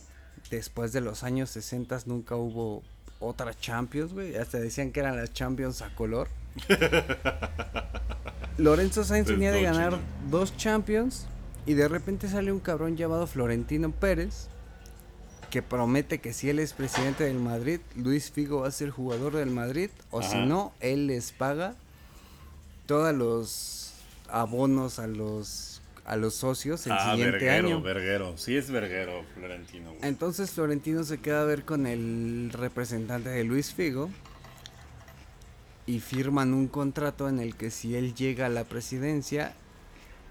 Speaker 2: Después de los años 60 nunca hubo otra Champions, güey. Hasta decían que eran las Champions a color. *laughs* Lorenzo Sainz venía de ganar dos Champions y de repente sale un cabrón llamado Florentino Pérez que promete que si él es presidente del Madrid, Luis Figo va a ser jugador del Madrid o si no, él les paga todos los abonos a los a los socios el
Speaker 1: ah,
Speaker 2: siguiente
Speaker 1: verguero,
Speaker 2: año.
Speaker 1: verguero. Sí es verguero, Florentino. güey.
Speaker 2: Entonces Florentino se queda a ver con el representante de Luis Figo y firman un contrato en el que si él llega a la presidencia,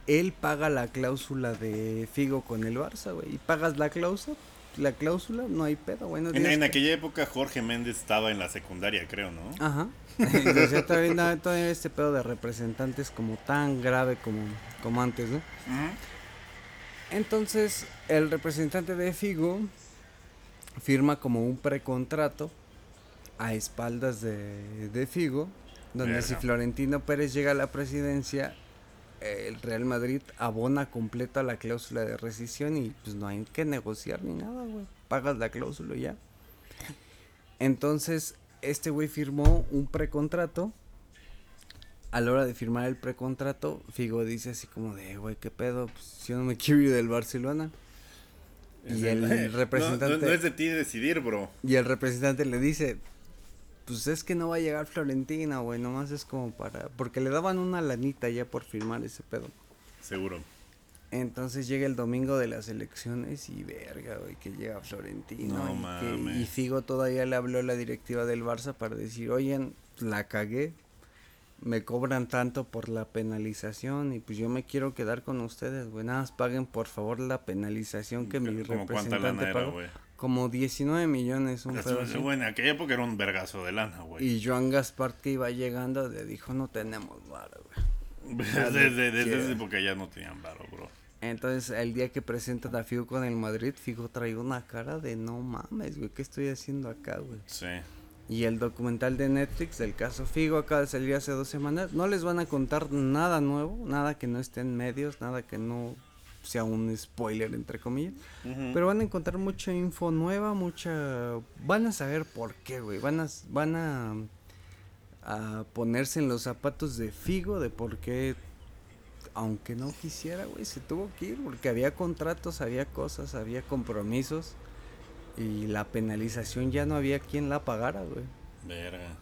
Speaker 2: él paga la cláusula de Figo con el Barça, güey. Y pagas la cláusula, la cláusula, no hay pedo, güey. no
Speaker 1: En,
Speaker 2: tienes
Speaker 1: en
Speaker 2: que-
Speaker 1: aquella época Jorge Méndez estaba en la secundaria, creo, ¿no?
Speaker 2: Ajá. Sea, todavía, no- todavía este pedo de representantes como tan grave como, como antes, ¿no? Entonces, el representante de Figo firma como un precontrato a espaldas de, de Figo, donde si Florentino Pérez llega a la presidencia, el Real Madrid abona completa la cláusula de rescisión y pues no hay que negociar ni nada, güey. Pagas la cláusula ya. Entonces, este güey firmó un precontrato. A la hora de firmar el precontrato, Figo dice así como de, güey, ¿qué pedo? Pues yo no me quiero ir del Barcelona.
Speaker 1: Es
Speaker 2: Y
Speaker 1: el-
Speaker 2: el *laughs*
Speaker 1: no,
Speaker 2: representante...
Speaker 1: No, no es de ti decidir, bro.
Speaker 2: Y el representante le dice, pues es que no va a llegar Florentina, güey, nomás es como para... Porque le daban una lanita ya por firmar ese pedo.
Speaker 1: Seguro.
Speaker 2: Entonces llega el domingo de las elecciones y verga, güey, que llega Florentino.
Speaker 1: No
Speaker 2: y, que-
Speaker 1: mames.
Speaker 2: y Figo todavía le habló a la directiva del Barça para decir, oigan, la cagué, me cobran tanto por la penalización y pues yo me quiero quedar con ustedes, güey, nada más paguen por favor la penalización que mi
Speaker 1: lana
Speaker 2: representante
Speaker 1: era,
Speaker 2: pagó. Como 19 millones, un pedo.
Speaker 1: Bueno, en aquella época era un vergazo de lana, güey.
Speaker 2: Y Joan Gaspar que iba llegando le dijo, no tenemos varo, güey. *laughs*
Speaker 1: Desde, desde, desde esa época ya no tenían varo, bro.
Speaker 2: Entonces, el día que presentan a Figo con el Madrid, Figo trae una cara de no mames, güey, ¿qué estoy haciendo acá, güey?
Speaker 1: Sí.
Speaker 2: Y el documental de Netflix del caso Figo acaba de salir hace dos semanas. No les van a contar nada nuevo, nada que no esté en medios, nada que no sea un spoiler, entre comillas. Pero van a encontrar mucha info nueva, mucha... Van a saber por qué, güey. Van a, van a, a ponerse en los zapatos de Figo de por qué, aunque no quisiera, güey, se tuvo que ir. Porque había contratos, había cosas, había compromisos. Y la penalización ya no había quien la pagara, güey.
Speaker 1: Verga,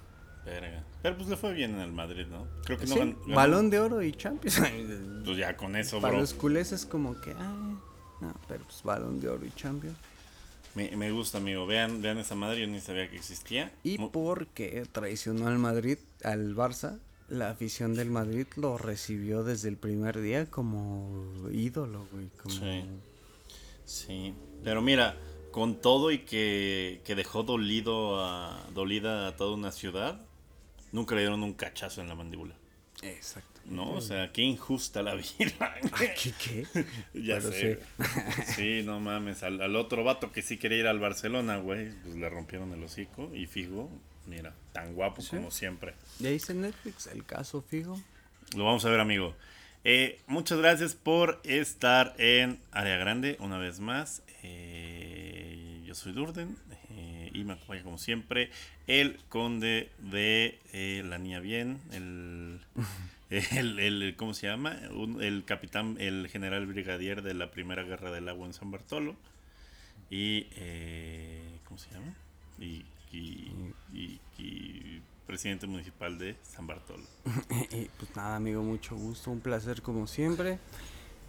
Speaker 1: verga. Pero pues le fue bien en el Madrid, ¿no? Creo que no
Speaker 2: Sí,
Speaker 1: gan- ganó-
Speaker 2: balón de oro y Champions. *laughs*
Speaker 1: Pues ya con eso,
Speaker 2: Para
Speaker 1: bro.
Speaker 2: los culés es como que, ay, no, pero pues balón de oro y Champions.
Speaker 1: Me, me gusta, amigo. Vean, vean esa madre, yo ni sabía que existía.
Speaker 2: Y
Speaker 1: Mu-
Speaker 2: porque traicionó al Madrid, al Barça, la afición del Madrid lo recibió desde el primer día como ídolo, güey. Como...
Speaker 1: Sí. Sí. Pero mira, con todo y que, que dejó dolido a, dolida a toda una ciudad, nunca le dieron un cachazo en la mandíbula.
Speaker 2: Exacto.
Speaker 1: ¿No? O sea, qué injusta la vida. *laughs*
Speaker 2: ¿Qué? qué? *laughs*
Speaker 1: Ya
Speaker 2: Pero
Speaker 1: sé. *laughs* Sí. no mames. Al, al otro vato que sí quería ir al Barcelona, güey, pues le rompieron el hocico. Y Figo, mira, tan guapo
Speaker 2: Sí.
Speaker 1: como siempre.
Speaker 2: Ya hice en Netflix el caso Figo.
Speaker 1: Lo vamos a ver, amigo. Eh, muchas gracias por estar en Área Grande una vez más. Eh, yo soy Durden eh, y me acompaña como siempre el conde de La Niña Bien, *laughs* el, el, el- ¿cómo se llama? Un- el capitán, el general brigadier de la Primera Guerra del Agua en San Bartolo y ¿cómo se llama? Y, y- y- y presidente municipal de San Bartolo. *laughs*
Speaker 2: pues nada, amigo, mucho gusto, un placer como siempre.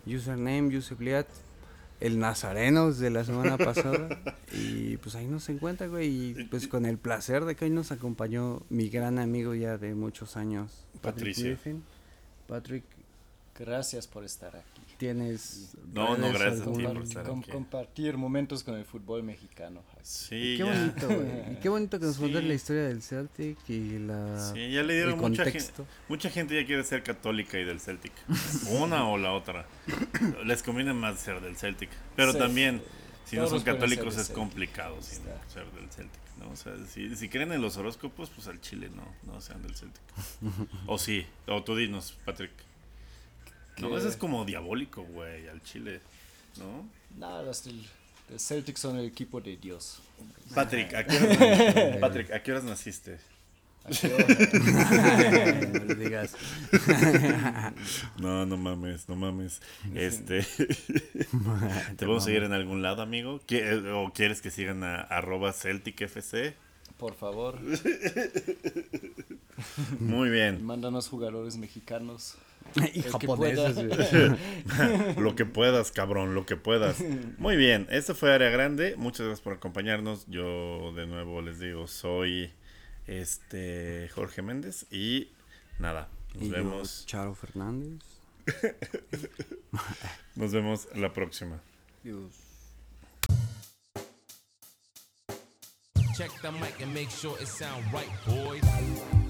Speaker 2: Username, Yusepliat, el Nazareno de la semana *laughs* pasada. y pues ahí nos encuentra, güey. Y pues con el placer de que hoy nos acompañó mi gran amigo ya de muchos años, Patrick. Griffin. Patrick,
Speaker 5: Gracias por estar aquí.
Speaker 2: tienes.
Speaker 1: No, no,
Speaker 2: ¿tienes
Speaker 1: gracias a ti
Speaker 2: algún-
Speaker 1: por estar
Speaker 5: Com-
Speaker 1: aquí.
Speaker 5: compartir momentos con el fútbol mexicano.
Speaker 1: Sí,
Speaker 2: Qué
Speaker 1: ya.
Speaker 2: bonito, güey. Y qué bonito que nos
Speaker 1: Sí.
Speaker 2: la historia del Celtic y la.
Speaker 1: Sí, ya le dieron mucha gente. Mucha gente ya quiere ser católica y del Celtic. *laughs* Una o la otra. Les conviene más ser del Celtic. Pero
Speaker 5: Sí.
Speaker 1: también, si no son católicos, es complicado ser del Celtic. ¿no? O sea, si, si creen en los horóscopos, pues al Chile no, no sean del Celtic. *laughs* o sí, o tú dinos, Patrick. No, eso es como diabólico, güey, al Chile. ¿No?
Speaker 5: Nada, los del, del Celtic son el equipo de Dios.
Speaker 1: Patrick, ¿a qué horas naciste? Patrick, ¿a qué horas naciste? *laughs*
Speaker 2: no le digas. *laughs*
Speaker 1: No, no mames, no mames. Este. *laughs* ¿Te vamos a seguir en algún lado, amigo? ¿Qui- ¿O quieres que sigan a arroba CelticFC?
Speaker 5: Por favor,
Speaker 1: Muy bien.
Speaker 5: mándanos jugadores mexicanos. *laughs*
Speaker 2: y
Speaker 5: El
Speaker 2: japoneses. *laughs*
Speaker 1: Lo que puedas, cabrón, lo que puedas. Muy bien, esto fue Área Grande. Muchas gracias por acompañarnos. Yo de nuevo les digo, soy este Jorge Méndez y nada, nos
Speaker 2: Y yo,
Speaker 1: vemos.
Speaker 2: Charo Fernández. *laughs*
Speaker 1: Nos vemos la próxima.
Speaker 7: Check the mic and make sure it sound right, boys.